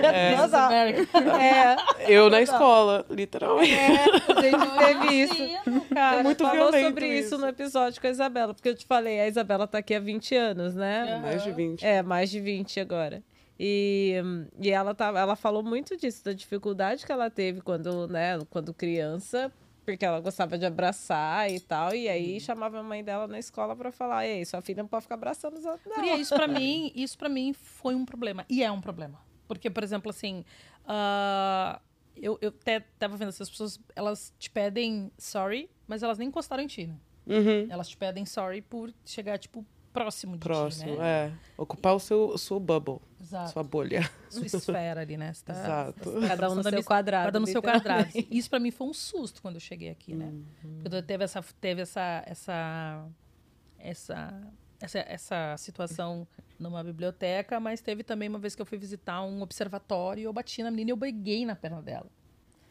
Speaker 1: É.
Speaker 2: This is America.
Speaker 1: É,
Speaker 4: Eu na escola, literalmente.
Speaker 1: a gente teve isso.
Speaker 2: Cara.
Speaker 4: É muito
Speaker 1: falou
Speaker 4: violento
Speaker 1: sobre isso.
Speaker 4: isso.
Speaker 1: no episódio com a Isabela, porque eu te falei, a Isabela tá aqui há 20 anos, né?
Speaker 4: Mais de 20.
Speaker 1: É, mais de 20 agora. E, hum, e ela, tava, ela falou muito disso, da dificuldade que ela teve quando, né, quando criança, porque ela gostava de abraçar e tal, e aí chamava a mãe dela na escola pra falar, ei, sua filha não pode ficar abraçando os outros, não.
Speaker 2: Guria, isso pra mim, isso para mim foi um problema e é um problema, porque por exemplo assim, ah, eu, eu até tava vendo essas pessoas, elas te pedem sorry, mas elas nem encostaram em ti, né?
Speaker 4: Uhum.
Speaker 2: Elas te pedem sorry por chegar, tipo, próximo de
Speaker 4: Próximo,
Speaker 2: ti, né?
Speaker 4: é. Ocupar o seu, o seu bubble,
Speaker 2: Exato.
Speaker 4: sua bolha.
Speaker 2: Sua esfera ali, né? Você tá-
Speaker 4: Exato.
Speaker 1: Cada um no seu
Speaker 2: um
Speaker 1: quadrado.
Speaker 2: Cada no seu quadrado. Isso pra mim foi um susto quando eu cheguei aqui, né? Porque teve essa teve essa essa essa essa, essa situação numa biblioteca, mas teve também uma vez que eu fui visitar um observatório e eu bati na menina e eu beguei na perna dela.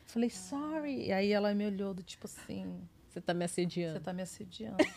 Speaker 2: Falei, sorry. E aí ela me olhou do tipo assim,
Speaker 1: Você tá me
Speaker 2: você
Speaker 1: assediando.
Speaker 2: tá me assediando.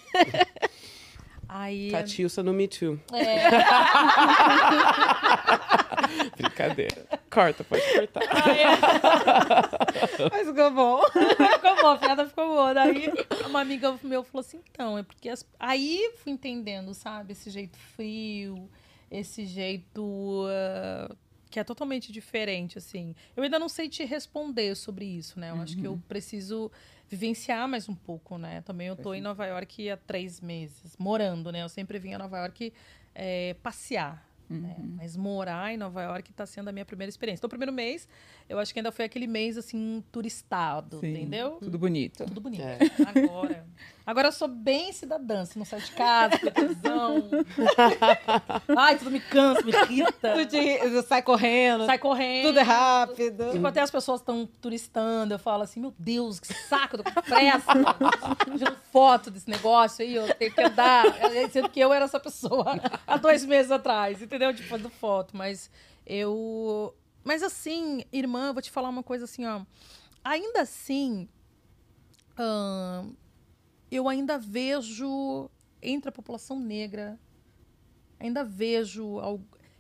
Speaker 2: aí
Speaker 4: Catiúça no Me Too.
Speaker 2: é,
Speaker 4: Brincadeira. Corta, pode cortar.
Speaker 1: Mas ficou bom.
Speaker 2: ficou bom, a piada ficou boa. Daí uma amiga meu falou assim, então, é porque as... aí fui entendendo, sabe, esse jeito frio, esse jeito ah, que é totalmente diferente, assim. Eu ainda não sei te responder sobre isso, né? Eu acho que eu preciso vivenciar mais um pouco, né? Também eu tô em Nova York há três meses, morando, né? Eu sempre vim a Nova York eh, passear. Né? Mas morar em Nova York está sendo a minha primeira experiência. Então, o primeiro mês, eu acho que ainda foi aquele mês, assim, turistado,
Speaker 3: Sim,
Speaker 2: entendeu?
Speaker 3: Tudo bonito.
Speaker 2: Tudo bonito.
Speaker 4: É.
Speaker 2: Agora. Agora eu sou bem cidadã. Se não sai de casa, tem televisão. Ai, tudo me cansa, me irrita.
Speaker 1: Tu te- sai correndo.
Speaker 2: Sai correndo.
Speaker 1: Tudo é rápido.
Speaker 2: Tipo, até as pessoas estão turistando, eu falo assim, meu Deus, que saco, tô com pressa. Tirando foto desse negócio aí, eu tenho que andar. Sendo que eu era essa pessoa há dois meses atrás, entendeu? Tipo, fazendo foto. Mas eu. Mas assim, irmã, eu vou te falar uma coisa assim, ó. Ainda assim, ahn, eu ainda vejo entre a população negra, ainda vejo.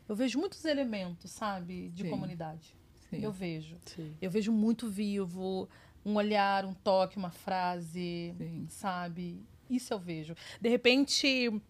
Speaker 2: Eu vejo muitos elementos, sabe, de
Speaker 3: Sim.
Speaker 2: comunidade.
Speaker 3: Sim.
Speaker 2: Eu vejo.
Speaker 4: Sim.
Speaker 2: Eu vejo muito vivo, um olhar, um toque, uma frase, sabe? Isso eu vejo. De repente,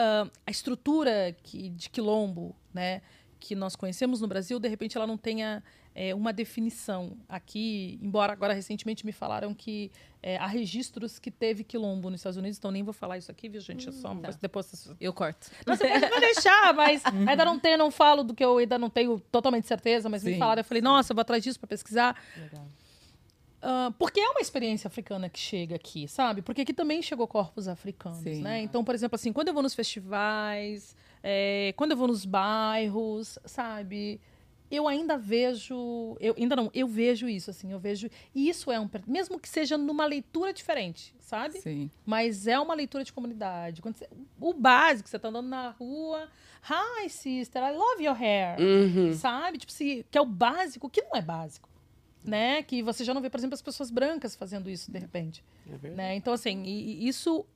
Speaker 2: ah, a estrutura que, de quilombo, né, que nós conhecemos no Brasil, de repente ela não tenha eh, uma definição aqui, embora agora recentemente me falaram que eh, há registros que teve quilombo nos Estados Unidos, então nem vou falar isso aqui, viu, gente? É só uma
Speaker 1: tá.
Speaker 2: coisa depois
Speaker 1: Eu corto.
Speaker 2: não, você pode me deixar, mas ainda não tenho, não falo do que eu ainda não tenho totalmente certeza, mas me
Speaker 3: Sim.
Speaker 2: falaram, eu falei, nossa, eu vou atrás disso para pesquisar.
Speaker 1: Legal.
Speaker 2: Ah, porque é uma experiência africana que chega aqui, sabe? Porque aqui também chegou corpos africanos,
Speaker 3: Sim.
Speaker 2: né? Então, por exemplo, assim, quando eu vou nos festivais, é, quando eu vou nos bairros, sabe? Eu ainda vejo, eu ainda não, eu vejo isso, assim, eu vejo, e isso é um, mesmo que seja numa leitura diferente, sabe?
Speaker 3: Sim.
Speaker 2: Mas é uma leitura de comunidade. Quando você- o básico, você tá andando na rua, hi sister, I love your hair,
Speaker 4: Uhum.
Speaker 2: sabe? Tipo, se, que é o básico, que não é básico, né? Que você já não vê, por exemplo, as pessoas brancas fazendo isso de repente,
Speaker 4: É verdade.
Speaker 2: né? Então, assim, e- e isso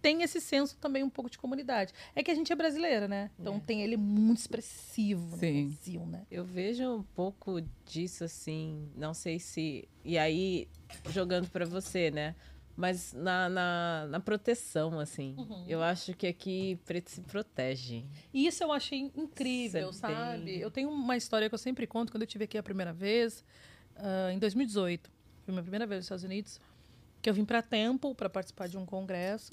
Speaker 2: tem esse senso também um pouco de comunidade. É que a gente é brasileira, né? Então tem ele muito expressivo no
Speaker 3: Sim.
Speaker 2: Brasil, né?
Speaker 1: Eu vejo um pouco disso assim, não sei se. E aí, jogando pra você, né? Mas na, na, na proteção, assim.
Speaker 2: Uhum.
Speaker 1: Eu acho que aqui preto se protege.
Speaker 2: E isso eu achei incrível,
Speaker 1: é
Speaker 2: sabe? Eu tenho uma história que eu sempre conto quando eu estive aqui a primeira vez, ah, em 2018. Foi minha primeira vez nos Estados Unidos, que eu vim para Temple para participar de um congresso.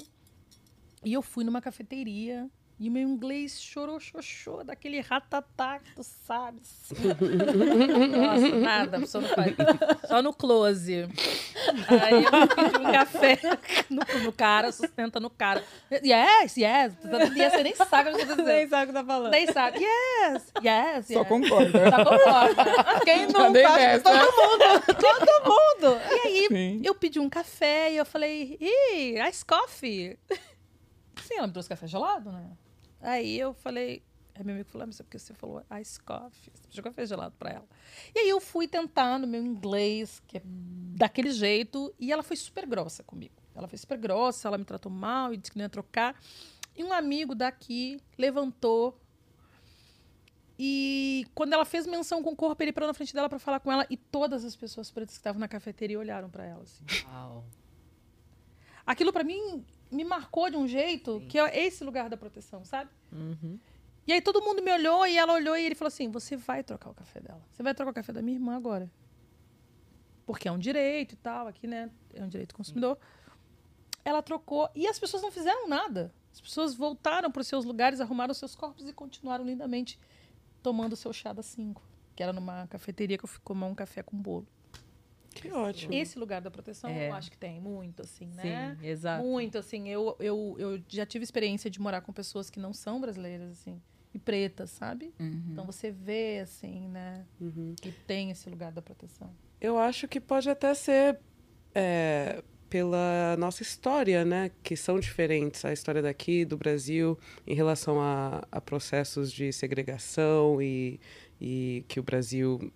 Speaker 2: E eu fui numa cafeteria e o meu inglês chorou, xoxô, daquele ratatá que tu sabe. assim. Nossa, nada, só no, só no close. Aí eu pedi um café no, no cara, sustenta no cara. Yes, yes. você nem sabe o que dizendo.
Speaker 1: Nem sabe o que tá falando.
Speaker 2: Nem sabe. Yes, yes,
Speaker 3: Só
Speaker 2: yes.
Speaker 3: concorda.
Speaker 2: Só concorda.
Speaker 1: Quem não tá? Todo mundo! Todo mundo!
Speaker 2: E aí,
Speaker 3: Sim.
Speaker 2: eu pedi um café e eu falei, ih, ice coffee. Sim, ela me trouxe café gelado, né? Aí eu falei, aí meu amigo falou, "Ah, mas é porque você falou ice coffee, você café gelado pra ela. E aí eu fui tentar no meu inglês, que é daquele jeito, e ela foi super grossa comigo. Ela foi super grossa, ela me tratou mal e disse que não ia trocar. E um amigo daqui levantou e quando ela fez menção com o corpo, ele parou na frente dela pra falar com ela e todas as pessoas pretas que estavam na cafeteria olharam pra ela. assim.
Speaker 1: Uau.
Speaker 2: Aquilo pra mim me marcou de um jeito que é esse lugar da proteção, sabe?
Speaker 1: Uhum.
Speaker 2: E aí todo mundo me olhou e ela olhou e ele falou assim: "Você vai trocar o café dela. Você vai trocar o café da minha irmã agora." Porque é um direito e tal, aqui, né? É um direito do consumidor. Ela trocou e as pessoas não fizeram nada. As pessoas voltaram para os seus lugares, arrumaram seus corpos e continuaram lindamente tomando o seu chá das cinco, que era numa cafeteria que eu fui tomar um café com bolo.
Speaker 4: Que ótimo.
Speaker 2: Esse lugar da proteção,
Speaker 1: É.
Speaker 2: eu acho que tem muito, assim, né?
Speaker 1: Sim, exato.
Speaker 2: Muito, assim. Eu, eu, eu já tive experiência de morar com pessoas que não são brasileiras, assim, e pretas, sabe? Então você vê, assim, né?
Speaker 4: Uhum.
Speaker 2: Que tem esse lugar da proteção.
Speaker 4: Eu acho que pode até ser é, pela nossa história, né? Que são diferentes. A história daqui, do Brasil, em relação a, a processos de segregação e, e que o Brasil,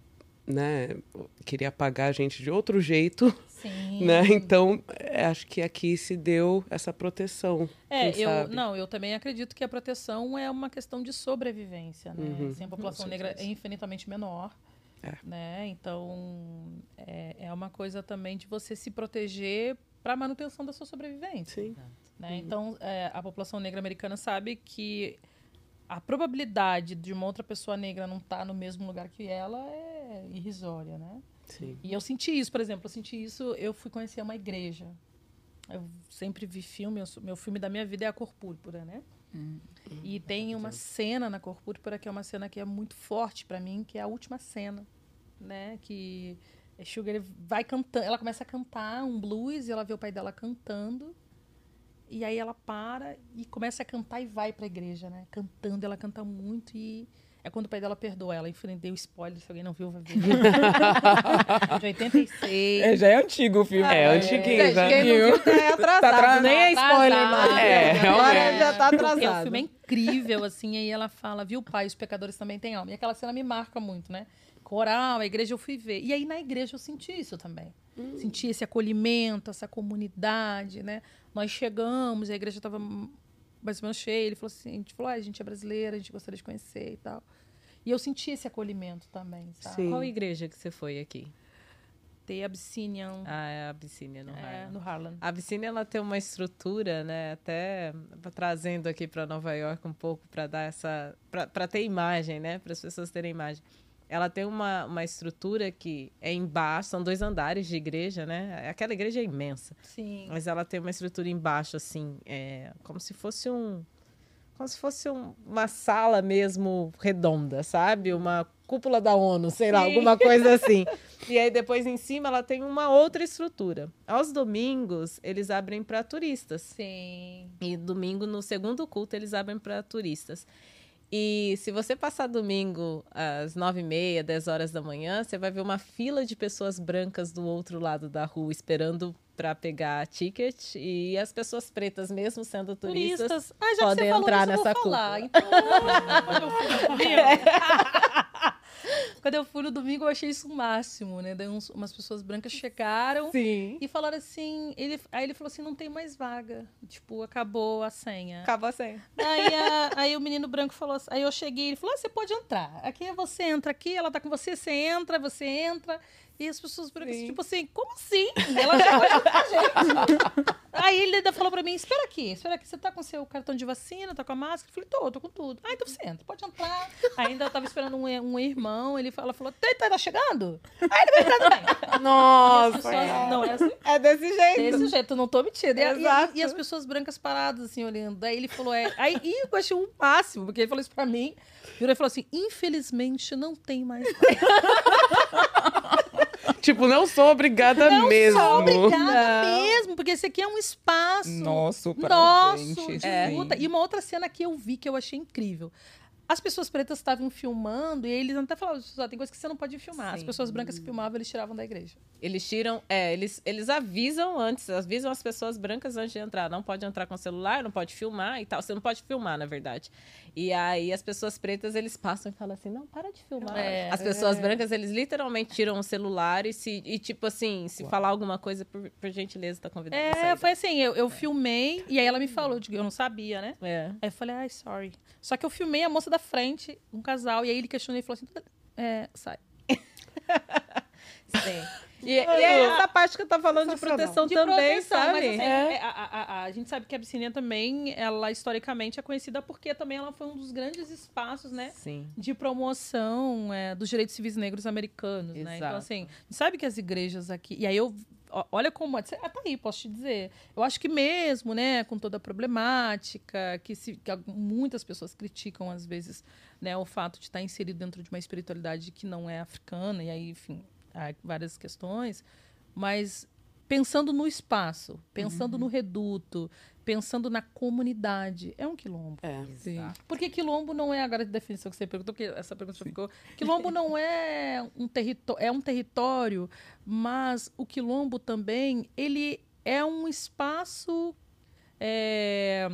Speaker 4: né? Queria pagar a gente de outro jeito,
Speaker 2: Sim.
Speaker 4: né? Então, é, acho que aqui se deu essa proteção.
Speaker 2: É, eu
Speaker 4: sabe?
Speaker 2: não, eu também acredito que a proteção é uma questão de sobrevivência, né?
Speaker 4: Uhum.
Speaker 2: Assim, a população negra é infinitamente menor,
Speaker 4: É.
Speaker 2: né? Então é, é uma coisa também de você se proteger para manutenção da sua sobrevivência,
Speaker 4: Sim.
Speaker 2: né? Então é, a população negra americana sabe que a probabilidade de uma outra pessoa negra não estar no mesmo lugar que ela é irrisória, né?
Speaker 4: Sim.
Speaker 2: E eu senti isso, por exemplo, eu senti isso, eu fui conhecer uma igreja. Eu sempre vi filme, eu meu filme da minha vida é A Cor Púrpura, né? E tem uma cena na Cor Púrpura que é uma cena que é muito forte pra mim, que é a última cena, né? Que a Sugar vai cantando, ela começa a cantar um blues e ela vê o pai dela cantando. E aí ela para e começa a cantar e vai pra igreja, né? Cantando, ela canta muito e é quando o pai dela perdoa ela. Enfim, dei o spoiler, se alguém não viu, vai ver. De 86.
Speaker 3: É, já é antigo o filme.
Speaker 4: É, antiguinho,
Speaker 1: Gente,
Speaker 4: já.
Speaker 1: quem não viu tá atrasado.
Speaker 3: atrasado.
Speaker 1: Nem é spoiler
Speaker 2: Atrasado.
Speaker 1: mais.
Speaker 4: É,
Speaker 1: Agora
Speaker 4: realmente.
Speaker 1: já tá
Speaker 2: Porque o
Speaker 1: atrasado.
Speaker 2: filme é incrível, assim, aí ela fala, viu, pai, os pecadores também têm alma. E aquela cena me marca muito, né? Coral, a igreja eu fui ver. E aí na igreja eu senti isso também. Senti esse acolhimento, essa comunidade, né? Nós chegamos, a igreja estava mais ou menos cheia. Ele falou assim, a gente falou, ah, a gente é brasileira, a gente gostaria de conhecer e tal. E eu senti esse acolhimento também, sabe?
Speaker 4: Sim.
Speaker 1: Qual igreja que você foi aqui?
Speaker 2: The Abyssinian
Speaker 1: Ah, é a Abissínia, no
Speaker 2: é,
Speaker 1: Harlem.
Speaker 2: no Harlem.
Speaker 1: A Abissínia ela tem uma estrutura, né? Até trazendo aqui para Nova York um pouco para dar essa, para ter imagem, né? Para as pessoas terem imagem. Ela tem uma, uma estrutura que é embaixo, são dois andares de igreja, né? Aquela igreja é imensa,
Speaker 2: Sim.
Speaker 1: mas ela tem uma estrutura embaixo, assim, é, como se fosse um, como se fosse um- uma sala mesmo redonda, sabe? Uma cúpula da ONU, sei lá,
Speaker 2: Sim.
Speaker 1: alguma coisa assim. E aí depois em cima ela tem uma outra estrutura. Aos domingos eles abrem para turistas.
Speaker 2: Sim.
Speaker 1: E domingo no segundo culto eles abrem para turistas. E se você passar domingo às nove e meia, dez horas da manhã, você vai ver uma fila de pessoas brancas do outro lado da rua esperando para pegar ticket e as pessoas pretas, mesmo sendo turistas,
Speaker 2: Turistas. Ah, já
Speaker 1: podem entrar
Speaker 2: isso, eu vou
Speaker 1: nessa
Speaker 2: falar. Então, eu domingo, quando eu fui no domingo, eu achei isso o máximo, né? Daí uns- umas pessoas brancas chegaram
Speaker 1: Sim.
Speaker 2: e falaram assim. Ele, aí ele falou assim: não tem mais vaga. Tipo, acabou a senha.
Speaker 1: Acabou assim.
Speaker 2: Aí, a- aí o menino branco falou assim, aí eu cheguei, ele falou, ah, você pode entrar. Aqui é você entra aqui, ela tá com você, você entra, você entra. E as pessoas brancas,
Speaker 1: Sim.
Speaker 2: tipo assim, como assim? Ela junto com a gente. Aí ele ainda falou pra mim, espera aqui, espera aqui, você tá com seu cartão de vacina, tá com a máscara? Eu falei, tô, tô com tudo. Ah, então você entra, pode entrar. Ainda eu tava esperando um, um irmão, ele fala, falou, tá, tá chegando? Aí ele vai entrar também.
Speaker 4: Nossa!
Speaker 2: pessoas, não é assim?
Speaker 1: É desse jeito.
Speaker 2: Desse jeito, não tô mentindo. E, a- e
Speaker 1: Exato.
Speaker 2: e as pessoas brancas paradas, assim, olhando. Daí ele falou, é. Aí e eu achei o máximo, porque ele falou isso pra mim. E falou assim: infelizmente não tem mais.
Speaker 4: Tipo, não sou obrigada mesmo.
Speaker 2: Só obrigada
Speaker 1: Não.
Speaker 2: mesmo, porque esse aqui é um espaço
Speaker 3: Nosso pra
Speaker 2: nosso
Speaker 3: gente.
Speaker 2: luta. E uma outra cena que eu vi que eu achei incrível. As pessoas pretas estavam filmando e eles até falavam, "Só tem coisa que você não pode filmar. As
Speaker 1: Sim.
Speaker 2: pessoas brancas que filmavam, eles tiravam da igreja.
Speaker 1: Eles tiram, é, eles, eles avisam antes, avisam as pessoas brancas antes de entrar. Não pode entrar com celular, não pode filmar e tal. Você não pode filmar, na verdade. E aí as pessoas pretas, eles passam e falam assim, não, para de filmar.
Speaker 2: É.
Speaker 1: as pessoas brancas, eles literalmente tiram o celular e, se, e tipo assim, se falar alguma coisa, por, por gentileza, tá convidado a
Speaker 2: É, foi assim, eu, eu filmei e aí ela me falou, eu não sabia, né?
Speaker 1: É.
Speaker 2: Aí eu falei, ai, sorry. Só que eu filmei a moça da frente, um casal, e aí ele questionou e falou assim: é, sai.
Speaker 1: Sim. E, e é essa parte que eu tô falando de proteção
Speaker 2: De
Speaker 1: também,
Speaker 2: proteção,
Speaker 1: sabe?
Speaker 2: mas assim,
Speaker 1: É.
Speaker 2: é, a, a- a- a gente sabe que a Abissínia também, ela historicamente é conhecida porque também ela foi um dos grandes espaços, né?
Speaker 1: Sim.
Speaker 2: De promoção é, dos direitos civis negros americanos, né? Então,
Speaker 1: Exato.
Speaker 2: assim, sabe que as igrejas aqui. E aí eu. Olha como. Ah, tá aí, posso te dizer. Eu acho que mesmo, né, com toda a problemática, que, se, que muitas pessoas criticam, às vezes, né, o fato de estar inserido dentro de uma espiritualidade que não é africana, e aí, enfim, há várias questões, mas pensando no espaço, pensando no reduto, pensando na comunidade, é um quilombo.
Speaker 4: É.
Speaker 3: Sim.
Speaker 2: Porque quilombo não é agora a definição que você perguntou, que essa pergunta ficou. Quilombo não é um território, é um território, mas o quilombo também ele é um espaço é,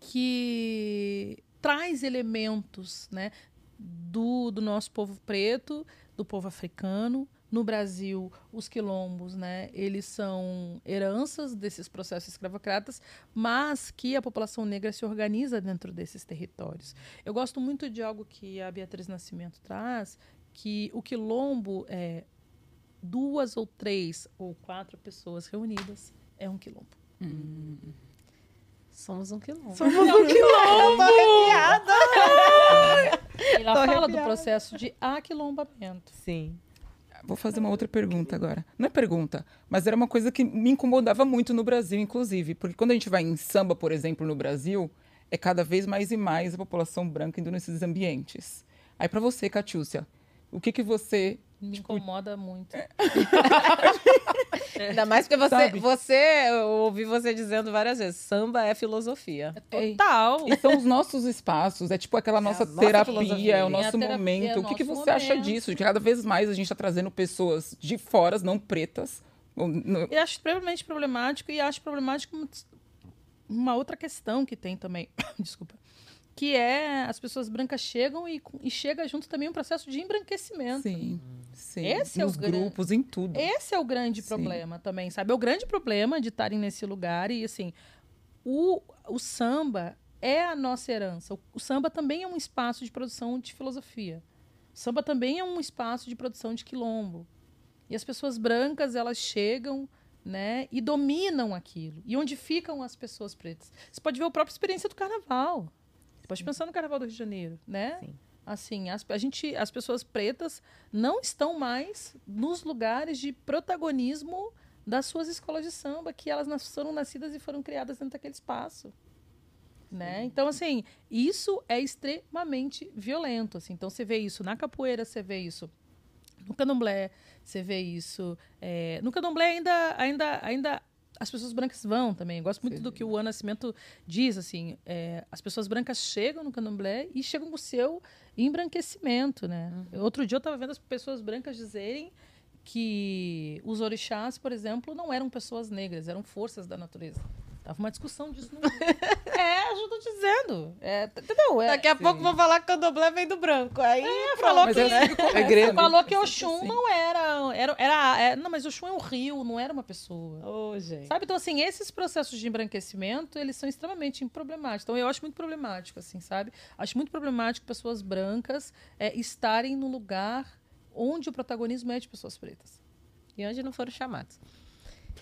Speaker 2: que traz elementos, né, do, do nosso povo preto, do povo africano. No Brasil, os quilombos, né, eles são heranças desses processos escravocratas, mas que a população negra se organiza dentro desses territórios. Eu gosto muito de algo que a Beatriz Nascimento traz, que o quilombo é duas ou três ou quatro pessoas reunidas é um quilombo.
Speaker 1: Somos um quilombo.
Speaker 4: Somos um quilombo!
Speaker 2: Ela
Speaker 1: Tô
Speaker 2: fala do processo de aquilombamento.
Speaker 1: Sim.
Speaker 3: Vou fazer uma outra pergunta agora. Não é pergunta, mas era uma coisa que me incomodava muito no Brasil, inclusive. Porque quando a gente vai em samba, por exemplo, no Brasil, é cada vez mais e mais a população branca indo nesses ambientes. Aí, para você, Catiúcia, o que, que você.
Speaker 2: Me incomoda muito.
Speaker 1: Ainda mais porque você,
Speaker 3: Sabe?
Speaker 1: você, eu ouvi você dizendo várias vezes, samba é filosofia.
Speaker 2: Total.
Speaker 3: E são os nossos espaços, é tipo aquela nossa
Speaker 1: a nossa
Speaker 3: terapia,
Speaker 1: filosofia.
Speaker 3: é o
Speaker 2: É
Speaker 3: nosso
Speaker 2: terapia,
Speaker 3: momento.
Speaker 2: é o
Speaker 3: o que, que você acha
Speaker 2: momento.
Speaker 3: disso? De cada vez mais a gente está trazendo pessoas de fora, não pretas. no-
Speaker 2: Eu acho extremamente problemático e acho problemático uma outra questão que tem também, desculpa, que é as pessoas brancas chegam e, e chega junto também um processo de embranquecimento.
Speaker 3: Sim, sim.
Speaker 2: Esse é o
Speaker 3: Nos
Speaker 2: gran-
Speaker 3: grupos, em tudo.
Speaker 2: Esse é o grande
Speaker 3: Sim.
Speaker 2: problema também, sabe? É o grande problema de estarem nesse lugar e, assim, o, o samba é a nossa herança. O, o samba também é um espaço de produção de filosofia. O samba também é um espaço de produção de quilombo. E as pessoas brancas, elas chegam, né, e dominam aquilo. E onde ficam as pessoas pretas? Você pode ver a própria experiência do carnaval. Pode pensar no carnaval do Rio de Janeiro, né?
Speaker 1: Sim.
Speaker 2: Assim, as, a gente, as pessoas pretas não estão mais nos lugares de protagonismo das suas escolas de samba, que elas nas- foram nascidas e foram criadas dentro daquele espaço. Né? Então, assim, isso é extremamente violento. Assim. Então, você vê isso na capoeira, você vê isso no candomblé, você vê isso. é, No candomblé ainda, ainda, ainda as pessoas brancas vão também. Eu gosto muito do que o Ana Nascimento diz, assim, é, as pessoas brancas chegam no candomblé e chegam com o seu embranquecimento, né? Outro dia eu estava vendo as pessoas brancas dizerem que os orixás, por exemplo, não eram pessoas negras, eram forças da natureza. Tava uma discussão disso. No... é, eu tô dizendo. É, entendeu? É,
Speaker 1: Daqui a pouco vou falar que o candomblé vem do branco. Aí falou
Speaker 3: Mas
Speaker 1: que...
Speaker 3: é assim que
Speaker 4: É grego.
Speaker 3: né?
Speaker 2: Falou que
Speaker 3: É
Speaker 2: Oxum
Speaker 3: assim.
Speaker 2: não era. era, era é, não, mas Oxum é um rio, não era uma pessoa.
Speaker 1: Ô, gente.
Speaker 2: Sabe? Então, assim, esses processos de embranquecimento, eles são extremamente problemáticos. Então, eu acho muito problemático, assim, sabe? Acho muito problemático pessoas brancas é, estarem no lugar onde o protagonismo é de pessoas pretas.
Speaker 1: E onde não foram chamados.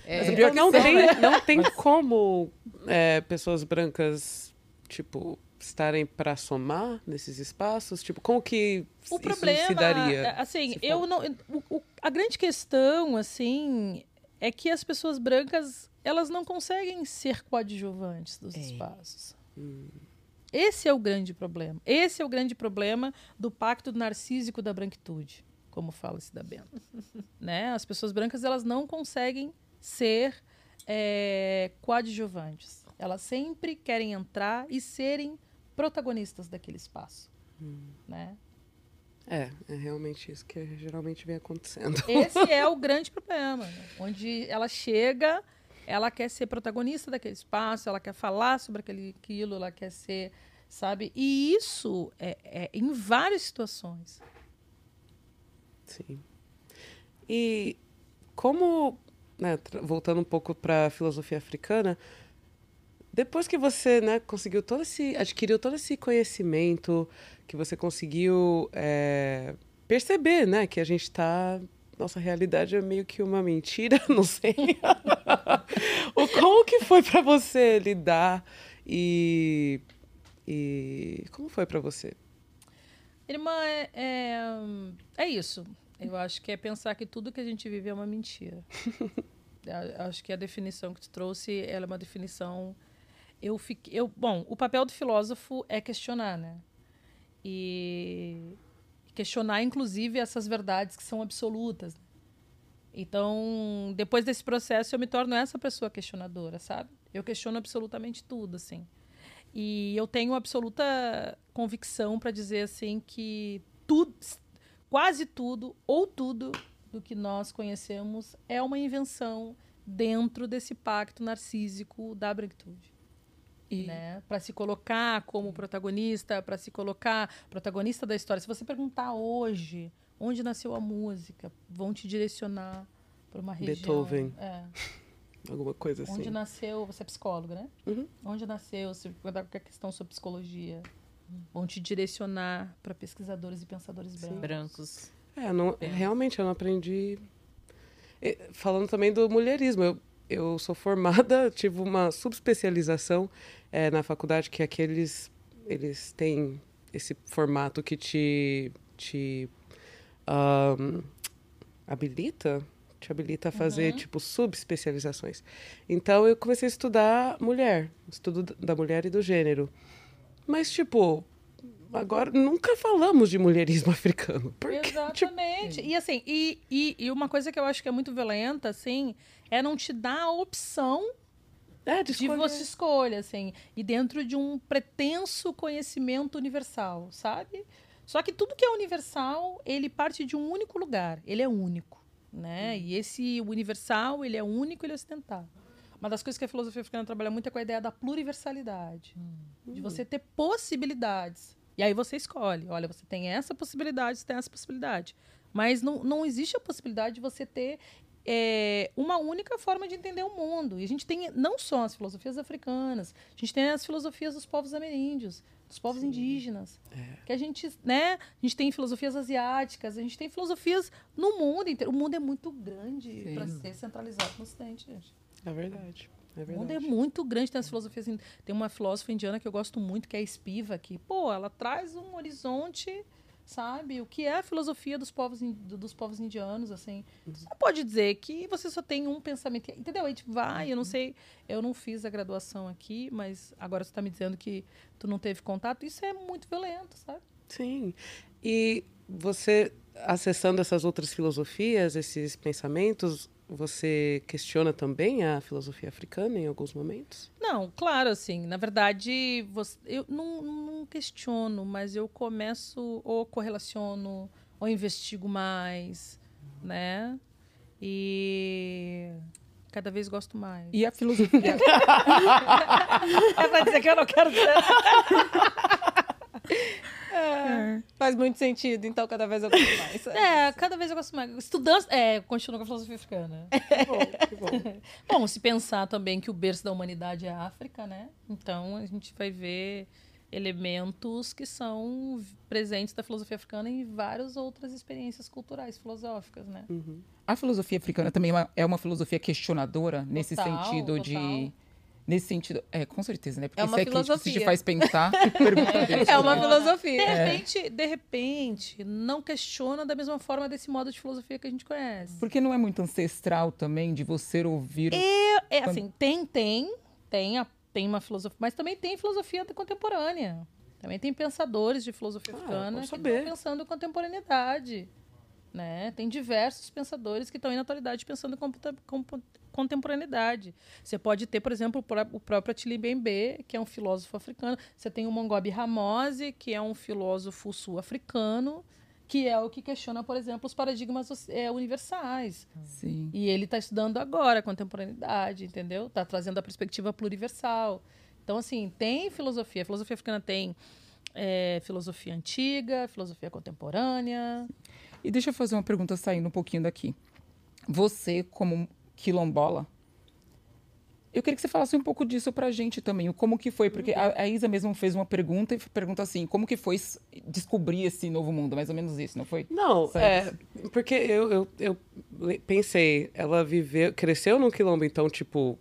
Speaker 3: Mas
Speaker 1: É,
Speaker 3: o pior que
Speaker 4: Não tem,
Speaker 3: né?
Speaker 4: não tem como é, pessoas brancas, tipo, estarem para somar nesses espaços? Tipo, como que
Speaker 2: O
Speaker 4: isso
Speaker 2: problema,
Speaker 4: se daria?
Speaker 2: é, assim,
Speaker 4: se
Speaker 2: eu não, o- o- a grande questão, assim, é que as pessoas brancas, elas não conseguem ser coadjuvantes dos
Speaker 1: É.
Speaker 2: espaços. Esse é o grande problema. Esse é o grande problema do pacto narcísico da branquitude, como fala-se da Bento. né? As pessoas brancas, elas não conseguem ser é, coadjuvantes. Elas sempre querem entrar e serem protagonistas daquele espaço. Né?
Speaker 4: É, é realmente isso que geralmente vem acontecendo.
Speaker 2: Esse é o grande problema, né? onde ela chega, ela quer ser protagonista daquele espaço, ela quer falar sobre aquele, aquilo, ela quer ser, sabe? E isso é, é em várias situações.
Speaker 4: Sim. E como, né, voltando um pouco para a filosofia africana, depois que você, né, conseguiu todo esse, adquiriu todo esse conhecimento, que você conseguiu é, perceber, né, que a gente está, nossa realidade é meio que uma mentira, não sei. o como que foi para você lidar e e como foi para você?
Speaker 2: Irmã, é, é, é isso. Eu acho que é pensar que tudo que a gente vive é uma mentira. Acho que a definição que tu trouxe, ela é uma definição. Eu fiquei, eu, bom, o papel do filósofo é questionar, né? E questionar, inclusive, essas verdades que são absolutas. Então, depois desse processo, eu me torno essa pessoa questionadora, sabe? Eu questiono absolutamente tudo, assim. E eu tenho absoluta convicção para dizer, assim, que tudo, quase tudo, ou tudo do que nós conhecemos é uma invenção dentro desse pacto narcísico da branquitude.
Speaker 3: E-
Speaker 2: Né? Para se colocar como protagonista, para se colocar protagonista da história. Se você perguntar hoje onde nasceu a música, vão te direcionar para uma região.
Speaker 4: Beethoven.
Speaker 2: É.
Speaker 4: Alguma coisa assim.
Speaker 2: Onde nasceu, você é psicólogo, né?
Speaker 4: Uhum.
Speaker 2: Onde nasceu, se perguntar qualquer questão sobre psicologia, vão te direcionar para pesquisadores e pensadores brancos.
Speaker 1: Brancos.
Speaker 4: É, não, realmente eu não aprendi. Falando também do mulherismo, eu, eu sou formada, tive uma subespecialização eh, na faculdade, que aqueles eles têm esse formato que te, te ahn, habilita, te habilita a fazer tipo subespecializações. Então eu comecei a estudar mulher, estudo da mulher e do gênero. Mas tipo, agora nunca falamos de mulherismo africano. Por quê? Tipo,
Speaker 2: Exatamente. E assim, e, e, e uma coisa que eu acho que é muito violenta, assim, é não te dar a opção
Speaker 4: é, de
Speaker 2: de
Speaker 4: escolher.
Speaker 2: você escolha, assim, e dentro de um pretenso conhecimento universal, sabe? Só que tudo que é universal, ele parte de um único lugar, ele é único, né? E esse universal, ele é único, ele é ocidental. Uma das coisas que a filosofia africana trabalha muito é com a ideia da pluriversalidade, de você ter possibilidades. E aí você escolhe, olha, você tem essa possibilidade, você tem essa possibilidade. Mas não, não existe a possibilidade de você ter é, uma única forma de entender o mundo. E a gente tem não só as filosofias africanas, a gente tem as filosofias dos povos ameríndios, dos povos indígenas. Que a gente, né? A gente tem filosofias asiáticas, a gente tem filosofias no mundo inteiro. O mundo é muito grande
Speaker 3: Sim.
Speaker 2: para ser centralizado no Ocidente, gente.
Speaker 4: É verdade. É
Speaker 2: O mundo é muito grande, tem as filosofias. Tem uma filósofa indiana que eu gosto muito, que é a Spiva, que, pô, ela traz um horizonte, sabe? O que é a filosofia dos povos, dos povos indianos, assim. Você não pode dizer que você só tem um pensamento. Entendeu? A gente vai, eu não sei, eu não fiz a graduação aqui, mas agora você está me dizendo que tu não teve contato. Isso é muito violento, sabe?
Speaker 4: Sim. E você, acessando essas outras filosofias, esses pensamentos, você questiona também a filosofia africana em alguns momentos?
Speaker 2: Não, claro, assim, na verdade, você- eu não, não questiono, mas eu começo ou correlaciono ou investigo mais, né? E cada vez gosto mais.
Speaker 3: E a filosofia.
Speaker 2: É pra dizer que eu não quero dizer.
Speaker 1: Faz muito sentido, então cada vez eu gosto mais.
Speaker 2: É, cada vez eu gosto mais. Estudando, é, continuo com a filosofia africana.
Speaker 4: Que bom, que bom.
Speaker 2: Bom, se pensar também que o berço da humanidade é a África, né? Então a gente vai ver elementos que são presentes da filosofia africana em várias outras experiências culturais filosóficas, né?
Speaker 3: A filosofia africana também é uma, é uma filosofia questionadora nesse
Speaker 2: Total,
Speaker 3: sentido de. Nesse sentido. É, com certeza, né? Porque
Speaker 1: É uma
Speaker 3: se é crítico, se te
Speaker 1: filosofia.
Speaker 3: faz pensar. pergunta.
Speaker 1: É uma
Speaker 2: De
Speaker 1: filosofia.
Speaker 2: repente, de repente, não questiona da mesma forma desse modo de filosofia que a gente conhece.
Speaker 3: Porque não é muito ancestral também de você ouvir.
Speaker 2: É assim, tem, tem, tem, a- tem uma filosofia, mas também tem filosofia contemporânea. Também tem pensadores de filosofia
Speaker 4: Ah,
Speaker 2: africana que estão pensando em contemporaneidade. Né? Tem diversos pensadores que estão, na atualidade, pensando em contemporaneidade. Você pode ter, por exemplo, o pró- o próprio Attili Bembe, que é um filósofo africano. Você tem o Mongobi Ramose, que é um filósofo sul-africano, que é o que questiona, por exemplo, os paradigmas é, universais.
Speaker 3: Sim.
Speaker 2: E ele está estudando agora a contemporaneidade, entendeu? Está trazendo a perspectiva pluriversal. Então, assim, tem filosofia. A filosofia africana tem é, filosofia antiga, filosofia contemporânea.
Speaker 3: E deixa eu fazer uma pergunta saindo um pouquinho daqui. Você, como quilombola, eu queria que você falasse um pouco disso pra gente também. Como que foi? Porque a, a Isa mesmo fez uma pergunta e pergunta assim: como que foi descobrir esse novo mundo? Mais ou menos isso, não foi?
Speaker 4: Não,
Speaker 3: Certo.
Speaker 4: é. Porque eu, eu, eu pensei, ela viveu, cresceu no quilombo, então, tipo,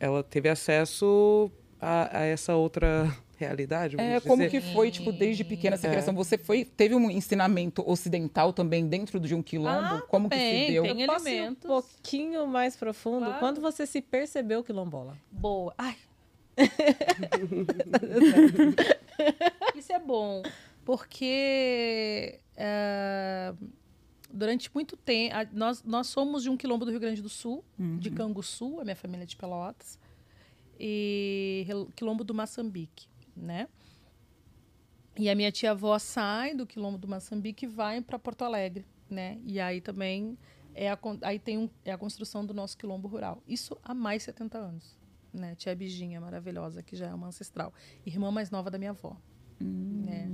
Speaker 4: ela teve acesso a, a essa outra realidade.
Speaker 3: É, como
Speaker 4: dizer.
Speaker 3: que foi, tipo, desde pequena essa
Speaker 4: É.
Speaker 3: criação? Você foi, teve um ensinamento ocidental também dentro de um quilombo?
Speaker 2: Ah,
Speaker 3: como que se deu?
Speaker 2: tem.
Speaker 1: Eu posso um pouquinho mais profundo.
Speaker 2: Claro.
Speaker 1: Quando você se percebeu quilombola?
Speaker 2: Boa. Ai. Isso é bom, porque é, durante muito tempo, nós, nós somos de um quilombo do Rio Grande do Sul,
Speaker 3: Uhum.
Speaker 2: de Canguçu, a minha família é de Pelotas, e quilombo do Maçambique, né? E a minha tia-avó sai do quilombo do Maçambique e vai para Porto Alegre, né? E aí também é a, aí tem um, é a construção do nosso quilombo rural. Isso há mais de 70 anos, né? Tia Bijinha, maravilhosa, que já é uma ancestral. Irmã mais nova da minha avó, né?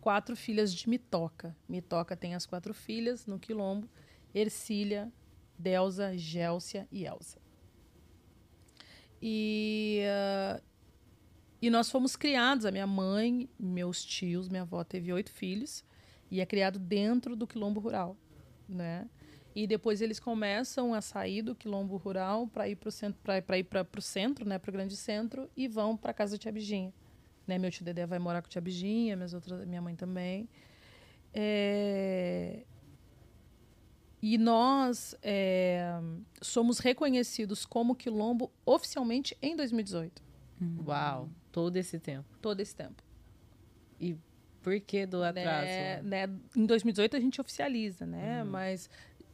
Speaker 2: Quatro filhas de Mitoca. Mitoca tem as quatro filhas no quilombo. Ercília, Delza, Gélcia e Elsa. E, ah, e nós fomos criados, a minha mãe, meus tios, minha avó teve oito filhos e é criado dentro do quilombo rural, né? E depois eles começam a sair do quilombo rural para ir para o centro, para ir para o centro, né, para o grande centro e vão para casa da tia Bijinha, né? Meu tio Dedé vai morar com a tia Bijinha, minhas outras, minha mãe também. É, E nós é, somos reconhecidos como quilombo oficialmente em 2018,
Speaker 1: Uau, todo esse tempo.
Speaker 2: todo esse tempo.
Speaker 1: E por que do atraso?
Speaker 2: né, né? Em 2018 a gente oficializa, né? Mas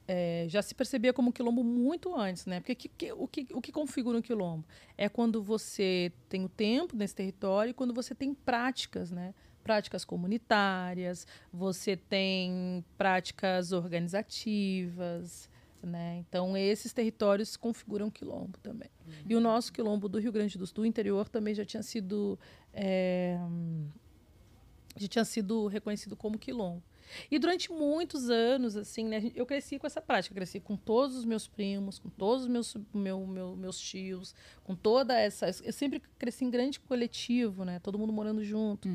Speaker 2: é, já se percebia como quilombo muito antes, né? Porque que- que- o, que, o que configura um quilombo é quando você tem o tempo nesse território e quando você tem práticas, né? Práticas comunitárias, você tem práticas organizativas, né? Então esses territórios configuram quilombo também. E o nosso quilombo do Rio Grande do Sul, do interior, também já tinha sido é, já tinha sido reconhecido como quilombo. E durante muitos anos, assim, né, eu cresci com essa prática, cresci com todos os meus primos, com todos os meus, meu, meu, meus tios, com toda essa. Eu sempre cresci em grande coletivo, né? Todo mundo morando junto.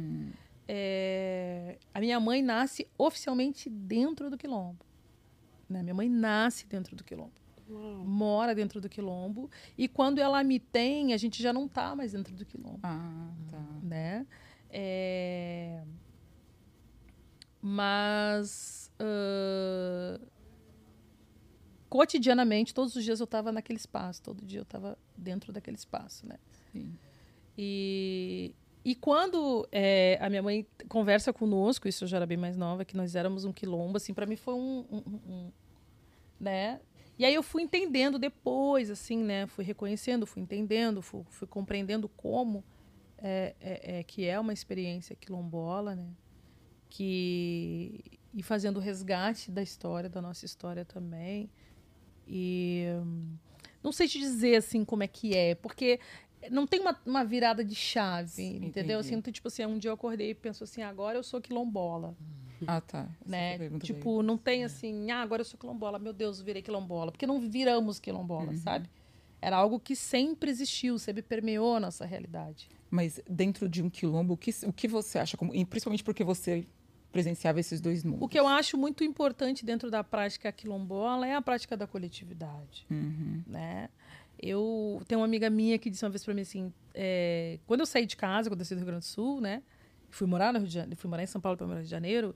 Speaker 2: É, a minha mãe nasce oficialmente dentro do quilombo. Né? Minha mãe nasce dentro do quilombo. Mora dentro do quilombo. E quando ela me tem, a gente já não tá mais dentro do quilombo
Speaker 3: Ah, tá.
Speaker 2: né? É, Mas ah, cotidianamente, todos os dias eu estava naquele espaço, todo dia eu estava dentro daquele espaço, né?
Speaker 3: Sim.
Speaker 2: E, e quando é, a minha mãe conversa conosco, isso eu já era bem mais nova, que nós éramos um quilombo, assim, para mim foi um, um- um- um, né? E aí eu fui entendendo depois, assim, né? Fui reconhecendo, fui entendendo, fui, fui compreendendo como é, é- é que é uma experiência quilombola, né? Que e fazendo resgate da história, da nossa história também. E hum, não sei te dizer assim como é que é, porque não tem uma, uma virada de chave,
Speaker 3: Sim,
Speaker 2: entendeu?
Speaker 3: entendi.
Speaker 2: Assim, tipo assim, um dia eu acordei e penso assim, agora eu sou quilombola
Speaker 3: Ah, tá. Essa
Speaker 2: né? Tipo, não tem assim, ah, agora eu sou quilombola, meu Deus, virei quilombola. Porque não viramos quilombola,
Speaker 3: Uhum.
Speaker 2: sabe? Era algo que sempre existiu, sempre permeou a nossa realidade.
Speaker 3: Mas dentro de um quilombo, o que, o que você acha? Como, e principalmente porque você presenciava esses dois mundos.
Speaker 2: O que eu acho muito importante dentro da prática quilombola é a prática da coletividade,
Speaker 3: Uhum.
Speaker 2: né? Eu tenho uma amiga minha que disse uma vez para mim assim, é, quando eu saí de casa, quando eu saí do Rio Grande do Sul, né? Fui morar no Rio de Janeiro, fui morar em São Paulo para Rio de Janeiro.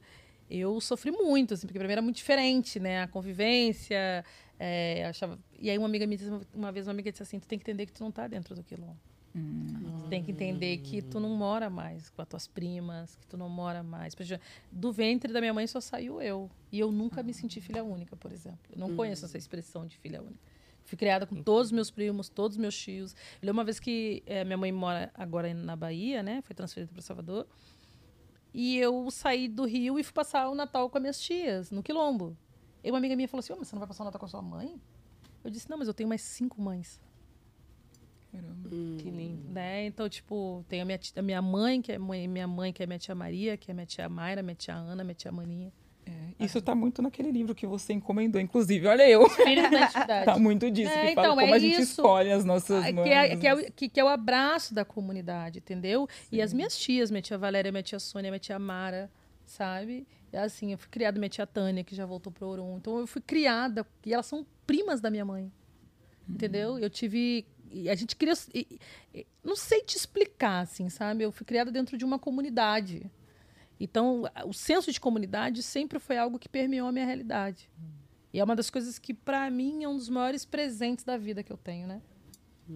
Speaker 2: Eu sofri muito, assim, porque para mim era muito diferente, né? A convivência, é, achava... E aí uma amiga me disse, uma vez uma amiga disse assim, tu tem que entender que tu não tá dentro do quilombo. Tu tem que entender que tu não mora mais com as tuas primas, que tu não mora mais. Do ventre da minha mãe só saiu eu. E eu nunca me senti filha única, por exemplo. Eu não conheço essa expressão de filha única. Fui criada com todos os meus primos, todos os meus tios. Eu lembro uma vez que eh, minha mãe mora agora na Bahia, né? Foi transferida para Salvador. E eu saí do Rio e fui passar o Natal com as minhas tias, no Quilombo. E uma amiga minha falou assim: "Ô, mas você não vai passar o Natal com a sua mãe? Eu disse: não, mas eu tenho mais cinco mães
Speaker 3: Caramba.
Speaker 1: Que lindo.
Speaker 2: né? Então, tipo, tem a minha, tia- a minha mãe, que é mãe, minha mãe, que é minha tia Maria, que é minha tia Mayra, minha tia Ana, minha tia Maninha.
Speaker 3: É, isso tá muito naquele livro que você encomendou, inclusive. Olha eu.
Speaker 2: Da entidade.
Speaker 3: Tá muito disso,
Speaker 2: É,
Speaker 3: que fala
Speaker 2: então,
Speaker 3: como
Speaker 2: é
Speaker 3: a gente
Speaker 2: isso.
Speaker 3: escolhe as nossas
Speaker 2: Ah,
Speaker 3: mães.
Speaker 2: que, é, que, é,
Speaker 3: né?
Speaker 2: o- que, que é o abraço da comunidade, entendeu? E as minhas tias, minha tia Valéria, minha tia Sônia, minha tia Mara, sabe? E assim, eu fui criada, minha tia Tânia, que já voltou pro Orum. Então, eu fui criada, e elas são primas da minha mãe, entendeu? Eu tive... E a gente e- não sei te explicar, assim, sabe? Eu fui criada dentro de uma comunidade. Então, o senso de comunidade sempre foi algo que permeou a minha realidade. E é uma das coisas que, para mim, é um dos maiores presentes da vida que eu tenho, né?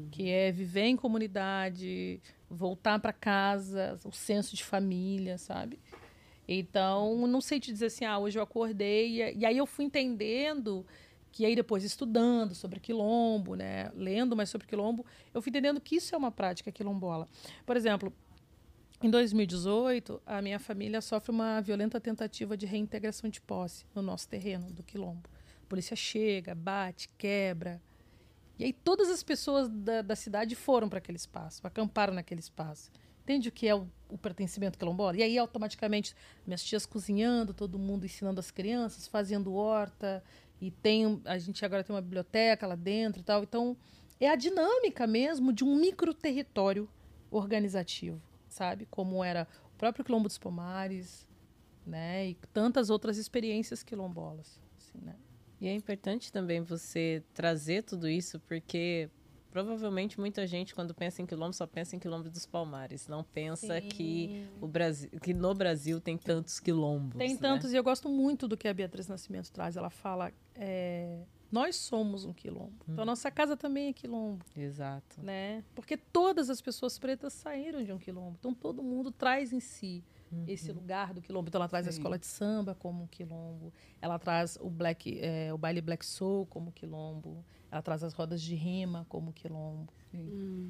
Speaker 2: Que é viver em comunidade, voltar para casa, o senso de família, sabe? Então, não sei te dizer assim, ah, hoje eu acordei. E, e aí eu fui entendendo que aí depois estudando sobre quilombo, né, lendo mais sobre quilombo, eu fui entendendo que isso é uma prática quilombola. Por exemplo, em 2018, a minha família sofre uma violenta tentativa de reintegração de posse no nosso terreno do quilombo. A polícia chega, bate, quebra. E aí todas as pessoas da, da cidade foram para aquele espaço, acamparam naquele espaço. Entende o que é o, o pertencimento quilombola? E aí, automaticamente, minhas tias cozinhando, todo mundo ensinando as crianças, fazendo horta, e tem a gente agora tem uma biblioteca lá dentro e tal. Então, é a dinâmica mesmo de um micro território organizativo, sabe? Como era o próprio Quilombo dos Pomares, né? E tantas outras experiências quilombolas, assim, né?
Speaker 1: E é importante também você trazer tudo isso, porque provavelmente muita gente, quando pensa em quilombo, só pensa em quilombo dos Palmares. Não pensa que, o Brasil, que no Brasil tem tantos quilombos.
Speaker 2: Tem
Speaker 1: né?
Speaker 2: tantos, e eu gosto muito do que a Beatriz Nascimento traz. Ela fala: é, nós somos um quilombo. Então, a nossa casa também é quilombo.
Speaker 1: Exato.
Speaker 2: Né? Porque todas as pessoas pretas saíram de um quilombo. Então, todo mundo traz em si esse lugar do quilombo. Então, ela traz a
Speaker 3: Sim.
Speaker 2: escola de samba como um quilombo. Ela traz o, black, é, o baile black soul como quilombo. Ela traz as rodas de rima como quilombo.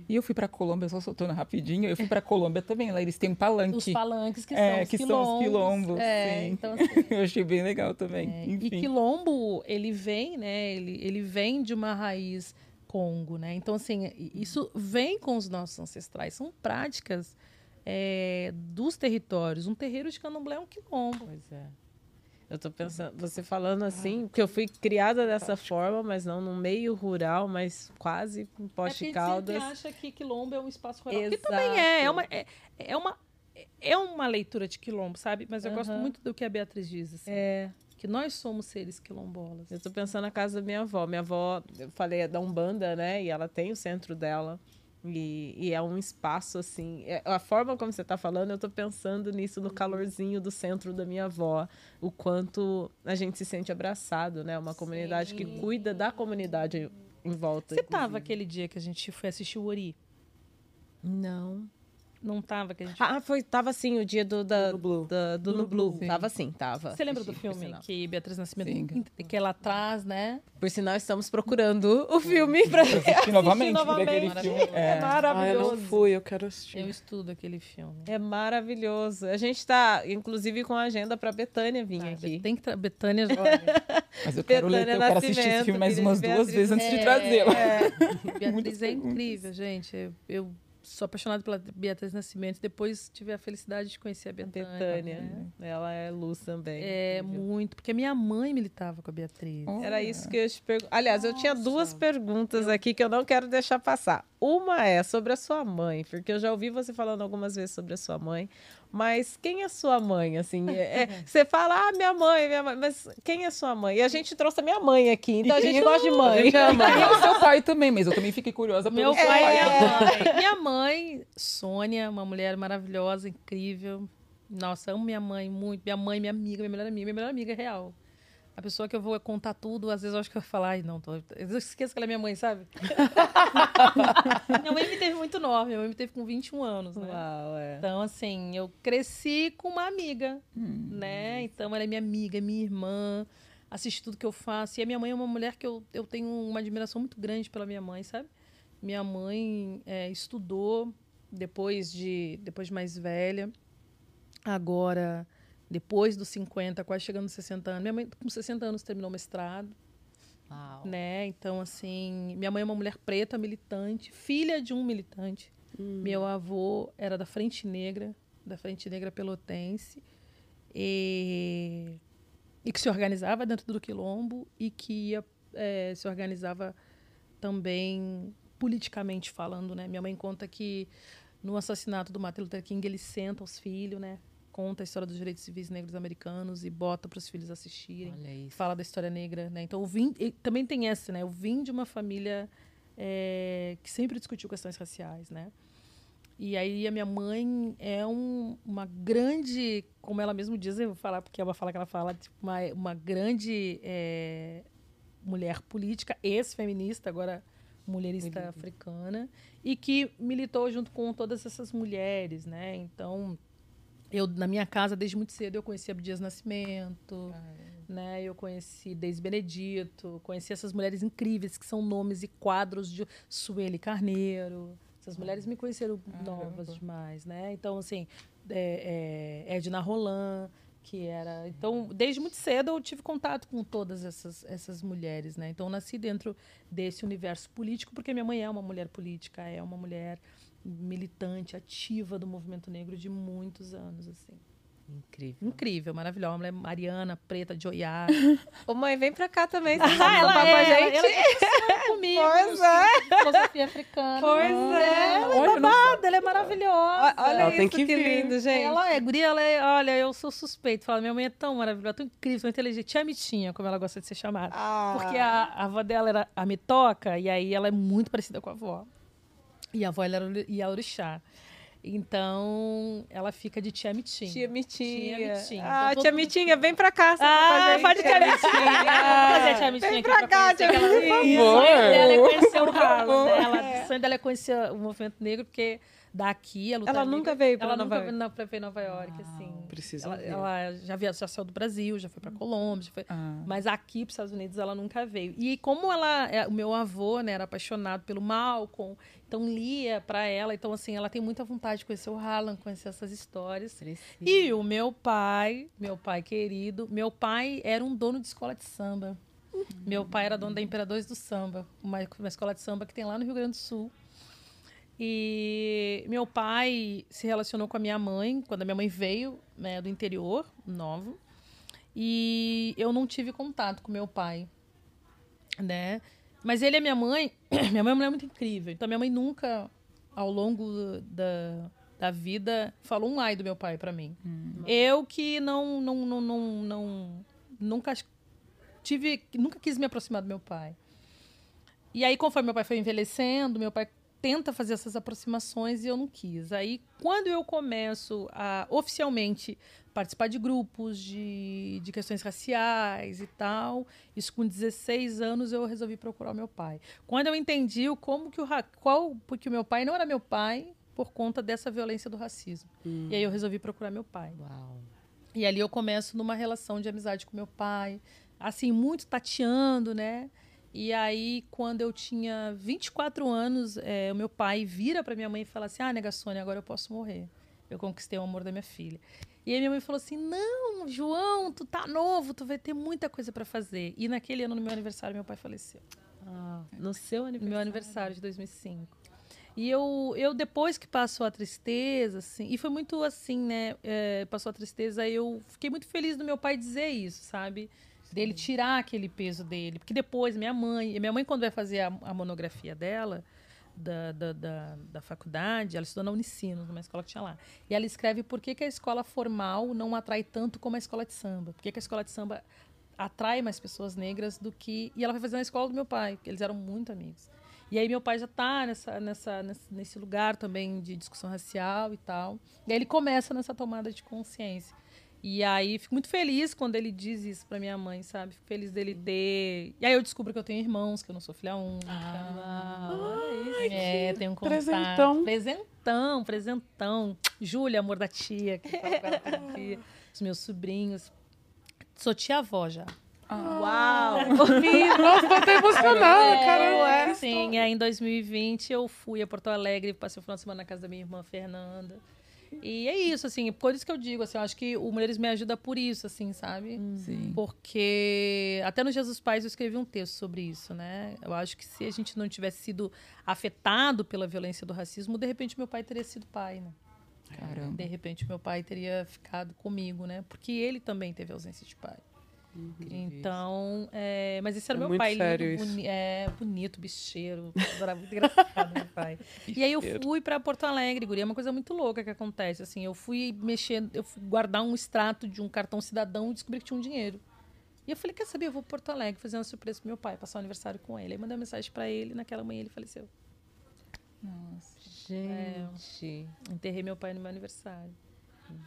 Speaker 3: E eu fui pra Colômbia, só soltando rapidinho, eu fui pra Colômbia também, lá eles têm um palanque.
Speaker 2: Os palanques que
Speaker 3: É,
Speaker 2: são os
Speaker 3: que são
Speaker 2: quilombos.
Speaker 3: os quilombos,
Speaker 2: É,
Speaker 3: sim.
Speaker 2: então assim,
Speaker 3: eu achei bem legal também.
Speaker 2: É, e quilombo, ele vem, né? Ele, ele vem de uma raiz Congo, né? Então, assim, isso vem com os nossos ancestrais. São práticas é, dos territórios. Um terreiro de candomblé é um quilombo.
Speaker 1: Pois é. Eu tô pensando, você falando assim, porque eu fui criada dessa forma, mas não no meio rural, mas quase em
Speaker 2: É
Speaker 1: Poste
Speaker 2: gente
Speaker 1: Caldas.
Speaker 2: sempre acha que quilombo é um espaço rural. Que
Speaker 1: Exato.
Speaker 2: também é. É uma, é, é uma, é uma leitura de quilombo, sabe? Mas eu gosto
Speaker 1: Aham.
Speaker 2: muito do que a Beatriz diz, assim.
Speaker 1: É,
Speaker 2: Que nós somos seres quilombolas.
Speaker 1: eu tô pensando na casa da minha avó. Minha avó, eu falei, é da Umbanda, né? E ela tem o centro dela. E, e é um espaço assim. é- a forma como você tá falando, eu tô pensando nisso no calorzinho do centro da minha avó. O quanto a gente se sente abraçado, né? Uma comunidade que cuida da comunidade em volta.
Speaker 2: Você tava
Speaker 1: inclusive.
Speaker 2: aquele dia que a gente foi assistir o Ori?
Speaker 1: Não.
Speaker 2: Não tava que a gente
Speaker 1: Ah, foi, tava assim, o dia do, da,
Speaker 4: Do Blue.
Speaker 1: da- do, Blue.
Speaker 3: Sim.
Speaker 1: Tava assim, tava.
Speaker 2: Você lembra do filme que Beatriz Nascimento
Speaker 3: Sim.
Speaker 2: que ela traz, né?
Speaker 1: Por sinal, estamos procurando o filme pra
Speaker 3: Eu assisti novamente,
Speaker 1: novamente.
Speaker 3: aquele filme.
Speaker 1: É
Speaker 3: É.
Speaker 4: Ah, eu
Speaker 1: maravilhoso.
Speaker 4: não fui, eu quero assistir.
Speaker 2: Eu estudo aquele filme.
Speaker 1: É maravilhoso. A gente tá, inclusive, com a agenda pra Betânia vir
Speaker 2: Ah,
Speaker 1: aqui.
Speaker 2: Tem que tra... Betânia Jovem.
Speaker 3: Mas eu quero, ler, eu quero assistir esse filme mais umas duas
Speaker 1: Beatriz.
Speaker 3: vezes antes de
Speaker 2: É,
Speaker 3: trazê-la.
Speaker 2: é. Beatriz é incrível, gente. Eu, eu sou apaixonada pela Beatriz Nascimento. Depois tive a felicidade de conhecer a Betânia.
Speaker 1: Betânia.
Speaker 2: né?
Speaker 1: Ela é luz também.
Speaker 2: É muito. Porque minha mãe militava com a Beatriz.
Speaker 3: Oh.
Speaker 1: Era isso que eu te pergunto. Aliás, eu tinha
Speaker 2: Nossa.
Speaker 1: duas perguntas aqui que eu não quero deixar passar. Uma é sobre a sua mãe, porque eu já ouvi você falando algumas vezes sobre a sua mãe. Mas quem é sua mãe? Assim, é- é- você fala, ah, minha mãe, minha mãe, mas quem é sua mãe? E a gente trouxe a minha mãe aqui, então a
Speaker 3: quem
Speaker 1: gente
Speaker 3: é-
Speaker 1: gosta de mãe.
Speaker 3: E o seu pai também, mas eu também fiquei curiosa pelo
Speaker 2: Meu
Speaker 3: seu
Speaker 2: pai
Speaker 3: pai.
Speaker 2: e minha mãe. Minha mãe, Sônia, uma mulher maravilhosa, incrível. Nossa, amo minha mãe muito. Minha mãe, minha amiga, minha melhor amiga, minha melhor amiga real. A pessoa que eu vou contar tudo, às vezes eu acho que eu vou falar, ai, não, tô... eu esqueço que ela é minha mãe, sabe? minha mãe me teve muito nova, minha mãe me teve com 21 anos, né?
Speaker 1: Uau, é.
Speaker 2: Então, assim, eu cresci com uma amiga, né? Então, ela é minha amiga, minha irmã, assiste tudo que eu faço. E a minha mãe é uma mulher que eu, eu tenho uma admiração muito grande pela minha mãe, sabe? Minha mãe é, estudou depois de, depois de mais velha. Agora, depois dos 50, quase chegando aos 60 anos. Minha mãe, com 60 anos, terminou o mestrado
Speaker 1: Uau.
Speaker 2: né? Então, assim, minha mãe é uma mulher preta, militante, filha de um militante. Meu avô era da Frente Negra, da Frente Negra Pelotense, e, e que se organizava dentro do Quilombo e que ia, eh, se organizava também politicamente falando, né? Minha mãe conta que no assassinato do Martin Luther King ele senta os filhos, né? Conta a história dos direitos civis negros americanos e bota para os filhos assistirem fala da história negra, né? Então eu vim, também tem essa, né? Eu vim de uma família é, que sempre discutiu questões raciais, né? E aí a minha mãe é um- uma grande, como ela mesmo diz, eu vou falar porque é uma fala que ela fala, tipo, uma, uma grande é, mulher política, ex-feminista, agora mulherista africana, e que militou junto com todas essas mulheres, né? Então eu, na minha casa, desde muito cedo, eu conheci Abdias Nascimento, né? Eu conheci Deise Benedito, conheci essas mulheres incríveis que são nomes e quadros de Sueli Carneiro. Essas mulheres me conheceram novas demais, né? Então, assim, é, é, Edna Roland, que era... Então, desde muito cedo eu tive contato com todas essas, essas mulheres, né? Então, eu nasci dentro desse universo político, porque minha mãe é uma mulher política, é uma mulher militante, ativa do movimento negro de muitos anos, assim.
Speaker 1: Incrível.
Speaker 2: Incrível, maravilhosa. Uma mulher mariana, preta, de Oiá.
Speaker 1: Ô, mãe, vem pra cá também. Você
Speaker 2: Ah, ela é,
Speaker 1: com a
Speaker 2: ela,
Speaker 1: gente?
Speaker 2: ela é comigo.
Speaker 1: Pois
Speaker 2: é. Filosofia africana.
Speaker 1: Pois é.
Speaker 2: Ela é babada, ela é maravilhosa.
Speaker 1: Olha
Speaker 4: Ela
Speaker 1: isso,
Speaker 4: tem que
Speaker 1: que
Speaker 4: vir.
Speaker 1: lindo, gente.
Speaker 2: Ela é, guria, ela é, olha, eu sou suspeito. Fala, minha mãe é tão maravilhosa, tão incrível, tão inteligente. Tia Mitinha, como ela gosta de ser chamada.
Speaker 1: Ah.
Speaker 2: Porque a, a avó dela era a Mitoca, e aí ela é muito parecida com a avó. E a avó ela era o- e a Orixá. Então, ela fica de tia Mitinha.
Speaker 1: Tia Mitinha.
Speaker 2: Tia Mitinha.
Speaker 1: Ah,
Speaker 2: Então,
Speaker 1: tia Mitinha, vem pra cá.
Speaker 2: Ah, pode tia Mitinha. Fazer tia Mitinha
Speaker 1: Vem
Speaker 2: aqui
Speaker 1: pra
Speaker 2: pra
Speaker 1: cá, tia Mitinha.
Speaker 2: O sonho dela é conhecer o ralo dela. O sonho dela é conhecer o movimento negro, porque daqui a luta
Speaker 1: Ela
Speaker 2: livre-
Speaker 1: nunca veio pra
Speaker 2: ela
Speaker 1: Nova
Speaker 2: nunca
Speaker 1: York?
Speaker 2: veio não, pra ver Nova York, assim.
Speaker 4: Precisa
Speaker 2: Ela,
Speaker 4: ver.
Speaker 2: ela já, via, já saiu do Brasil, já foi pra Colômbia, já foi...
Speaker 3: Ah.
Speaker 2: Mas aqui, para os Estados Unidos, ela nunca veio. E como ela, é- o meu avô, né, era apaixonado pelo Malcolm, então lia para ela. Então, assim, ela tem muita vontade de conhecer o Harlan, conhecer essas histórias. E o meu pai, meu pai querido, meu pai era um dono de escola de samba. Meu pai era dono da Imperadores do Samba, uma, uma escola de samba que tem lá no Rio Grande do Sul. E meu pai se relacionou com a minha mãe quando a minha mãe veio né, do interior, novo. E eu não tive contato com meu pai, né? Mas ele é minha mãe. Minha mãe é uma mulher muito incrível. Então minha mãe nunca, ao longo da, da vida, falou um ai do meu pai para mim. Eu que não, não, não, não, não nunca tive, nunca quis me aproximar do meu pai. E aí, conforme meu pai foi envelhecendo, meu pai tenta fazer essas aproximações e eu não quis. Aí, quando eu começo a oficialmente participar de grupos de, de questões raciais e tal, isso com 16 anos eu resolvi procurar meu pai. Quando eu entendi o como que o qual porque o meu pai não era meu pai por conta dessa violência do racismo. E aí eu resolvi procurar meu pai.
Speaker 1: Uau.
Speaker 2: E ali eu começo numa relação de amizade com meu pai, assim, muito tateando, né? E aí, quando eu tinha 24 anos, eh, o meu pai vira para minha mãe e fala assim: Ah, nega Sônia, agora eu posso morrer. Eu conquistei o amor da minha filha. E aí minha mãe falou assim: Não, João, tu tá novo, tu vai ter muita coisa para fazer. E naquele ano, no meu aniversário, meu pai faleceu.
Speaker 1: Ah, no seu
Speaker 2: No
Speaker 1: aniversário.
Speaker 2: meu aniversário de 2005. E eu, eu depois que passou a tristeza, assim, e foi muito assim, né? é, passou a tristeza, eu fiquei muito feliz do meu pai dizer isso, sabe? Dele tirar aquele peso dele. Porque depois, minha mãe, minha mãe, quando vai fazer a, a monografia dela, da, da, da, da faculdade, ela estudou na Unicinos, numa escola que tinha lá. E ela escreve por que, que a escola formal não atrai tanto como a escola de samba. Por que, que a escola de samba atrai mais pessoas negras do que. E ela vai fazer na escola do meu pai, porque eles eram muito amigos. E aí meu pai já tá nessa, nessa, nesse lugar também de discussão racial e tal. E aí ele começa nessa tomada de consciência. E aí fico muito feliz quando ele diz isso pra minha mãe, sabe? Fico feliz dele ter. E aí eu descubro que eu tenho irmãos, que eu não sou filha única. É, tenho um contato.
Speaker 4: presentão.
Speaker 2: Presentão, presentão. Júlia, amor da tia, que tá agora com a tia. Os meus sobrinhos. Sou tia-avó já.
Speaker 1: Uau!
Speaker 4: Nossa, tô até emocionada,
Speaker 2: É,
Speaker 4: caramba.
Speaker 2: Sim, aí em 2020 eu fui a Porto Alegre, passei o final de semana na casa da minha irmã Fernanda. E é isso, assim, por isso que eu digo, assim, eu acho que o Mulheres me ajuda por isso, assim, sabe?
Speaker 3: Sim.
Speaker 2: Porque até no Jesus Pais eu escrevi um texto sobre isso, né? Eu acho que se a gente não tivesse sido afetado pela violência do racismo, de repente meu pai teria sido pai, né?
Speaker 3: Caramba.
Speaker 2: De repente meu pai teria ficado comigo, né? Porque ele também teve ausência de pai. Então, é, mas esse era
Speaker 4: É
Speaker 2: meu
Speaker 4: muito
Speaker 2: pai,
Speaker 4: sério
Speaker 2: lindo,
Speaker 4: isso.
Speaker 2: boni- é, bonito, bicheiro, adorava, muito engraçado meu pai. E aí eu fui para Porto Alegre, guria, é uma coisa muito louca que acontece, assim, eu fui mexer, eu fui guardar um extrato de um cartão cidadão e descobri que tinha um dinheiro. E eu falei, quer saber, eu vou para Porto Alegre fazer uma surpresa pro meu pai, passar o aniversário com ele. Aí mandei uma mensagem para ele, naquela manhã ele faleceu.
Speaker 3: Nossa.
Speaker 1: Gente.
Speaker 2: Enterrei meu pai no meu aniversário.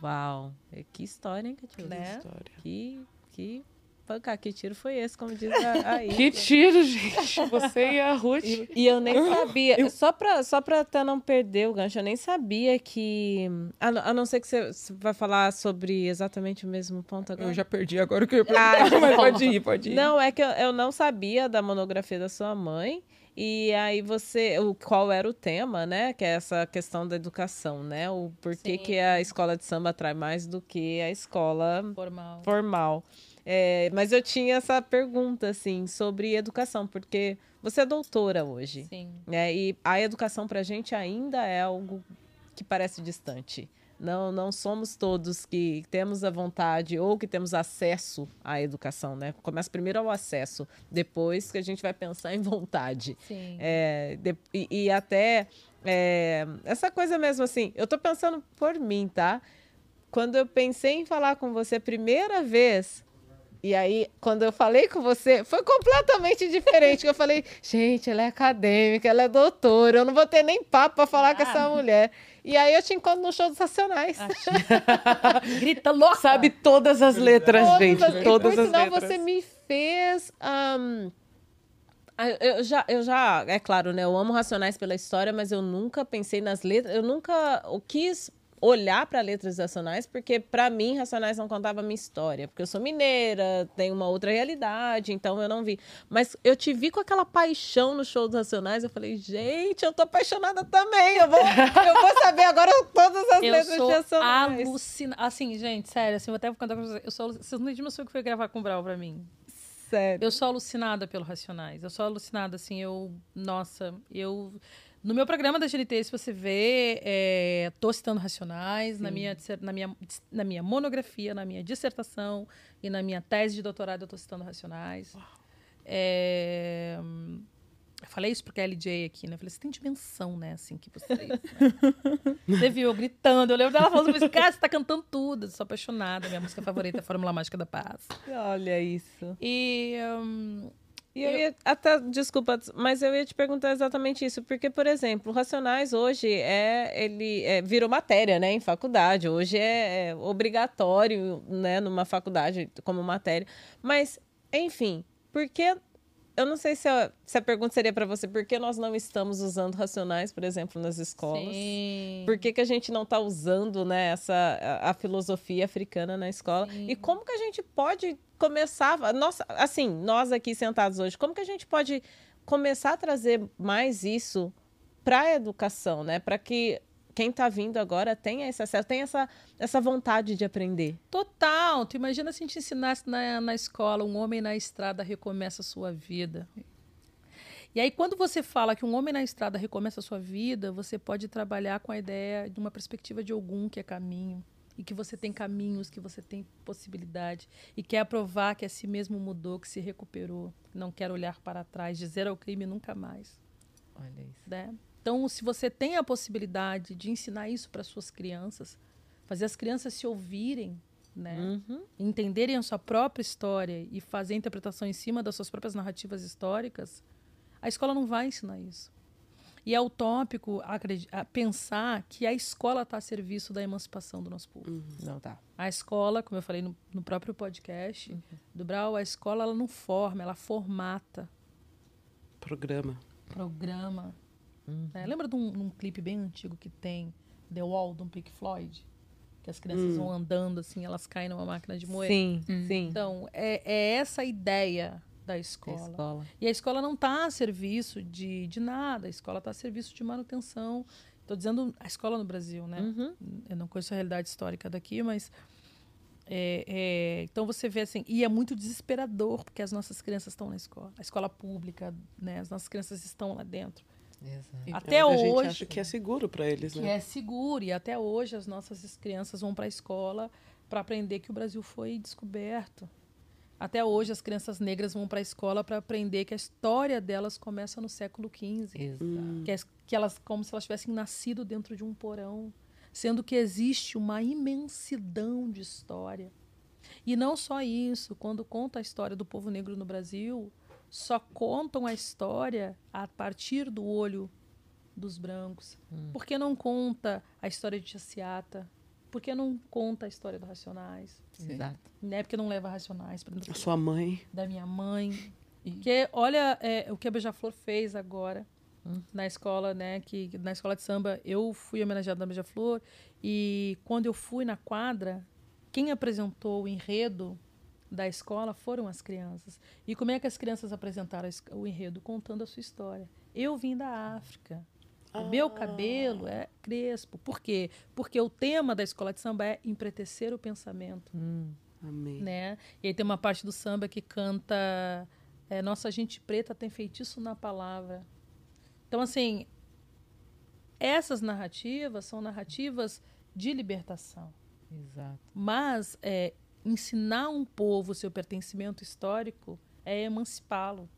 Speaker 1: Uau. É, Que história, hein, Catiúcia?
Speaker 2: Né?
Speaker 4: História.
Speaker 1: Que, que pancar. Que tiro foi esse, como diz a, a
Speaker 4: Que tiro, gente. Você e a Ruth.
Speaker 1: E, e eu nem sabia, só pra, só pra até não perder o gancho, eu nem sabia que. A, a não ser que você, você vai falar sobre exatamente o mesmo ponto agora.
Speaker 3: Eu já perdi agora o que eu ia
Speaker 1: Ah,
Speaker 3: perguntar, mas
Speaker 1: tá bom.
Speaker 3: pode ir, pode ir.
Speaker 1: Não, é que eu, eu não sabia da monografia da sua mãe. E aí você, o, qual era o tema, né? Que é essa questão da educação, né? O porquê
Speaker 2: Sim.
Speaker 1: que a escola de samba atrai mais do que a escola
Speaker 2: Formal.
Speaker 1: formal. É, mas eu tinha essa pergunta, assim, sobre educação, porque você é doutora hoje,
Speaker 2: Sim.
Speaker 1: né? E a educação pra gente ainda é algo que parece distante. Não, não somos todos que temos a vontade ou que temos acesso à educação, né? Começa primeiro ao acesso, depois que a gente vai pensar em vontade.
Speaker 2: Sim.
Speaker 1: É, de- e, e até é, essa coisa mesmo assim, eu tô pensando por mim, tá? Quando eu pensei em falar com você a primeira vez, e aí, quando eu falei com você, foi completamente diferente. Eu falei, gente, ela é acadêmica, ela é doutora, eu não vou ter nem papo pra falar com essa
Speaker 2: Ah.
Speaker 1: mulher. E aí eu te encontro no show dos Racionais.
Speaker 2: Grita louca!
Speaker 4: Sabe todas as letras, gente.
Speaker 1: as-
Speaker 4: Todas
Speaker 1: por
Speaker 4: as
Speaker 1: sinal,
Speaker 4: letras.
Speaker 1: você me fez. ah, eu já, eu já, é claro, né? Eu amo Racionais pela história, mas eu nunca pensei nas letras. Eu nunca quis olhar para letras racionais, porque para mim Racionais não contava a minha história, porque eu sou mineira, tenho uma outra realidade, então eu não vi. Mas eu te vi com aquela paixão no show dos Racionais, eu falei, gente, eu tô apaixonada também. Eu vou, eu vou saber agora todas as
Speaker 2: Eu
Speaker 1: letras
Speaker 2: sou
Speaker 1: de Racionais.
Speaker 2: alucinada. Assim, gente, sério, assim, vou até contar pra vocês. Eu sou, vocês não imaginam o que foi gravar com o Brau pra mim.
Speaker 1: Sério.
Speaker 2: Eu sou alucinada pelo Racionais. Eu sou alucinada, assim, eu... Nossa, eu... No meu programa da GNT, se você vê, é, tô citando Racionais na minha, na, minha, na minha monografia, na minha dissertação e na minha tese de doutorado eu tô citando Racionais. É, eu falei isso pro KLJ aqui, né? Eu falei, você tem dimensão, né? Assim, que vocês... Né? você viu eu gritando. Eu lembro dela falando assim, cara, você tá cantando tudo. Eu sou apaixonada. Minha música favorita é Fórmula Mágica da Paz.
Speaker 1: Olha isso.
Speaker 2: E... hum,
Speaker 1: E eu ia, até, desculpa, mas eu ia te perguntar exatamente isso, porque, por exemplo, o Racionais hoje é, ele é, virou matéria, né, em faculdade, hoje é, é obrigatório, né, numa faculdade como matéria, mas, enfim, por que, eu não sei se a, se a pergunta seria para você, por que nós não estamos usando Racionais, por exemplo, nas escolas?
Speaker 2: Sim.
Speaker 1: Por que, que a gente não está usando né, essa, a, a filosofia africana na escola?
Speaker 2: Sim.
Speaker 1: E como que a gente pode começar, nossa, assim, nós aqui sentados hoje, como que a gente pode começar a trazer mais isso para a educação, né? Para que quem está vindo agora tenha esse acesso, tenha essa, essa vontade de aprender.
Speaker 2: Total. Tu imagina se a gente ensinasse na, na escola um homem na estrada recomeça a sua vida. E aí, quando você fala que um homem na estrada recomeça a sua vida, você pode trabalhar com a ideia de uma perspectiva de algum que é caminho. E que você tem caminhos, que você tem possibilidade. E quer provar que a si mesmo mudou, que se recuperou. Não quer olhar para trás, dizer ao crime nunca mais.
Speaker 1: Olha isso.
Speaker 2: né? Então, se você tem a possibilidade de ensinar isso para suas crianças, fazer as crianças se ouvirem, né?
Speaker 1: Uhum.
Speaker 2: entenderem a sua própria história e fazer a interpretação em cima das suas próprias narrativas históricas, a escola não vai ensinar isso. E é utópico pensar que a escola está a serviço da emancipação do nosso povo.
Speaker 1: Não tá.
Speaker 2: A escola, como eu falei no, no próprio podcast do Brau, a escola ela não forma, ela formata
Speaker 4: Programa.
Speaker 2: programa. Né? Lembra de um, um clipe bem antigo que tem The Wall, do Pink Floyd? Que as crianças vão andando assim, elas caem numa máquina de moer.
Speaker 1: Sim, sim.
Speaker 2: Então, é, é essa a ideia da
Speaker 1: Da
Speaker 2: escola.
Speaker 1: escola.
Speaker 2: E a escola não está a serviço de, de nada, a escola está a serviço de manutenção. Estou dizendo a escola no Brasil, né?
Speaker 1: Uhum.
Speaker 2: Eu não conheço a realidade histórica daqui, mas. é, é, então você vê assim, e é muito desesperador, porque as nossas crianças estão na escola. A escola pública, né? As nossas crianças estão lá dentro.
Speaker 1: Exato.
Speaker 2: Até
Speaker 4: É onde
Speaker 2: hoje.
Speaker 4: A gente acha que é seguro para eles,
Speaker 2: que
Speaker 4: né?
Speaker 2: é seguro. E até hoje as nossas crianças vão para a escola para aprender que o Brasil foi descoberto. Até hoje as crianças negras vão para a escola para aprender que a história delas começa no século XV.
Speaker 1: Exato.
Speaker 2: Que, é, que elas, como se elas tivessem nascido dentro de um porão. Sendo que existe uma imensidão de história. E não só isso, quando conta a história do povo negro no Brasil, só contam a história a partir do olho dos brancos. Por que não conta a história de Chaciata? Porque não conta a história do Racionais,
Speaker 1: Exato.
Speaker 2: né? Porque não leva Racionais pra dentro
Speaker 4: A sua mãe.
Speaker 2: da minha mãe. Porque olha é, o que a Beija-Flor fez agora na escola, né? Que na escola de samba eu fui homenageada da Beija-Flor e quando eu fui na quadra, quem apresentou o enredo da escola foram as crianças. E como é que as crianças apresentaram o enredo contando a sua história? Eu vim da África. O meu cabelo é crespo. Por quê? Porque o tema da escola de samba é empretecer o pensamento
Speaker 4: Amém.
Speaker 2: né? E aí tem uma parte do samba que canta é, Nossa gente preta tem feitiço na palavra. Então, assim, essas narrativas são narrativas de libertação.
Speaker 1: Exato.
Speaker 2: Mas é, ensinar um povo seu pertencimento histórico é emancipá-lo.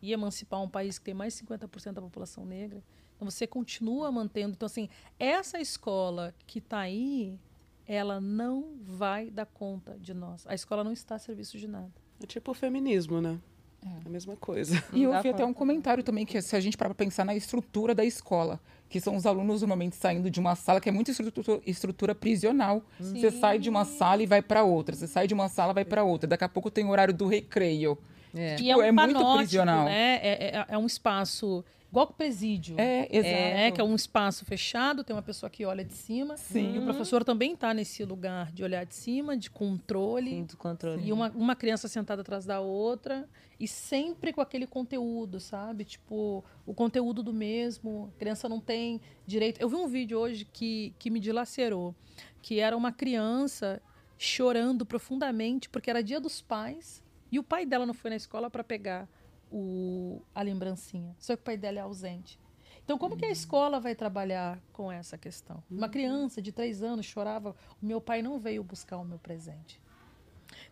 Speaker 2: E emancipar um país que tem mais de 50% da população negra. Então você continua mantendo. Então, assim, essa escola que está aí, ela não vai dar conta de nós. A escola não está a serviço de nada.
Speaker 4: É tipo o feminismo, né? É a mesma coisa.
Speaker 3: E eu vi até um comentário também que se a gente para pensar na estrutura da escola, que são os alunos normalmente saindo de uma sala que é muito estrutura, estrutura prisional. Você sai de uma sala e vai para outra, você sai de uma sala e vai para outra. Daqui a pouco tem o horário do recreio.
Speaker 1: É.
Speaker 2: E é
Speaker 3: Tipo,
Speaker 2: um
Speaker 3: é muito prisional.
Speaker 2: né? É, é- é um espaço igual que presídio.
Speaker 3: É, exato.
Speaker 2: né? Que é um espaço fechado, tem uma pessoa que olha de cima.
Speaker 3: Sim.
Speaker 2: E o professor também está nesse lugar de olhar de cima, de controle.
Speaker 1: Fim do controle.
Speaker 2: E uma, uma criança sentada atrás da outra. E sempre com aquele conteúdo, sabe? Tipo, o conteúdo do mesmo. A criança não tem direito. Eu vi um vídeo hoje que, que me dilacerou. Que era uma criança chorando profundamente porque era dia dos pais. E o pai dela não foi na escola para pegar o, a lembrancinha. Só que o pai dela é ausente. Então, como que a escola vai trabalhar com essa questão? Uma criança de três anos chorava, o meu pai não veio buscar o meu presente.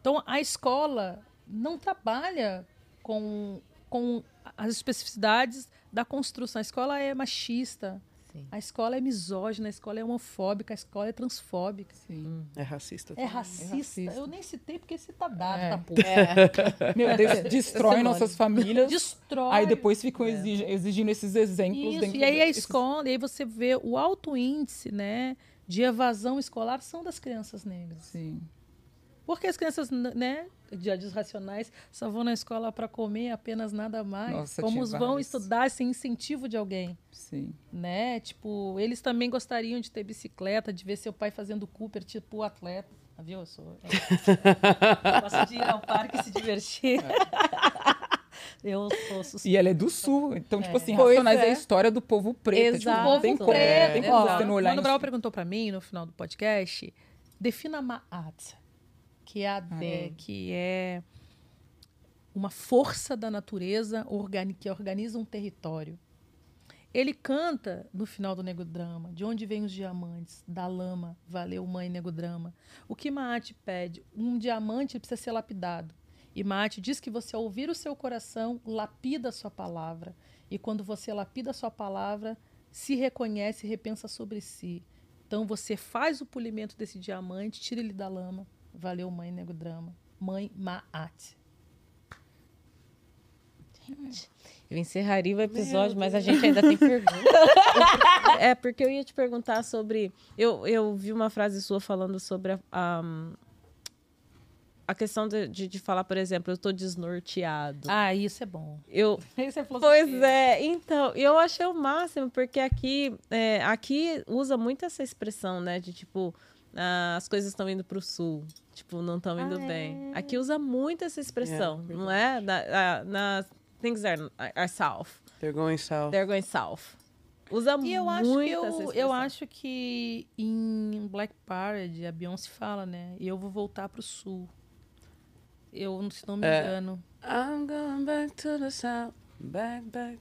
Speaker 2: Então, a escola não trabalha com, com as especificidades da construção. A escola é machista,
Speaker 1: Sim.
Speaker 2: a escola é misógina, a escola é homofóbica, a escola é transfóbica.
Speaker 3: Sim.
Speaker 4: É racista.
Speaker 2: É racista.
Speaker 3: racista.
Speaker 2: Eu nem citei porque esse tá dado,
Speaker 3: É.
Speaker 2: tá porra.
Speaker 3: Meu Deus, destrói nossas famílias.
Speaker 2: Destrói.
Speaker 3: Aí depois ficam exigi- exigindo esses exemplos
Speaker 2: Isso,
Speaker 3: dentro
Speaker 2: e aí a
Speaker 3: desses-
Speaker 2: escola, e aí você vê o alto índice, né, de evasão escolar são das crianças negras.
Speaker 3: Sim.
Speaker 2: Porque as crianças, né, dias racionais, só vão na escola para comer apenas nada mais.
Speaker 3: Nossa,
Speaker 2: Como vão
Speaker 3: vários.
Speaker 2: estudar sem incentivo de alguém,
Speaker 3: Sim.
Speaker 2: né? Tipo, eles também gostariam de ter bicicleta, de ver seu pai fazendo Cooper, tipo o atleta. Ah, Viu? Eu sou. É. Gosto de ir ao parque e se divertir. Eu sou suspeita.
Speaker 3: E ela é do sul. Então, tipo assim,
Speaker 1: Pois
Speaker 3: Racionais é.
Speaker 1: é.
Speaker 3: a história do povo preto. Tipo,
Speaker 1: Exato.
Speaker 3: não tem como,
Speaker 2: preto,
Speaker 3: tem como
Speaker 1: exato.
Speaker 3: você não olhar
Speaker 2: Mano Brown perguntou para mim no final do podcast, defina Ma'at, que é a de, que é uma força da natureza que organiza um território. Ele canta no final do Nego Drama, de onde vêm os diamantes? Da lama, valeu mãe Nego Drama. O que Maat pede? Um diamante precisa ser lapidado. E Maat diz que você, ao ouvir o seu coração, lapida a sua palavra. E quando você lapida a sua palavra, se reconhece e repensa sobre si. Então você faz o polimento desse diamante, tira ele da lama. Valeu, mãe Nego Drama. Mãe Maat.
Speaker 1: Eu encerraria o episódio, mas a gente ainda tem pergunta. é, porque eu ia te perguntar sobre. Eu, eu vi uma frase sua falando sobre a, a, a questão de, de, de falar, por exemplo, eu tô desnorteado.
Speaker 2: Ah, isso é bom.
Speaker 1: Eu,
Speaker 2: Isso é
Speaker 1: Pois é, então, eu achei o máximo, porque aqui, é, aqui usa muito essa expressão, né? De tipo, ah, as coisas estão indo pro sul, tipo, não estão indo bem. Aqui usa muito essa expressão,
Speaker 4: É,
Speaker 1: não é? Na, na, na things are, are south,
Speaker 4: They're going south.
Speaker 1: they're going south. Usa
Speaker 2: E eu acho
Speaker 1: muito
Speaker 2: que eu, eu acho que em Black Parade a Beyoncé fala, né? Eu vou voltar pro sul. Eu, se não me
Speaker 4: É.
Speaker 2: engano.
Speaker 4: I'm going back to the south. Back, back.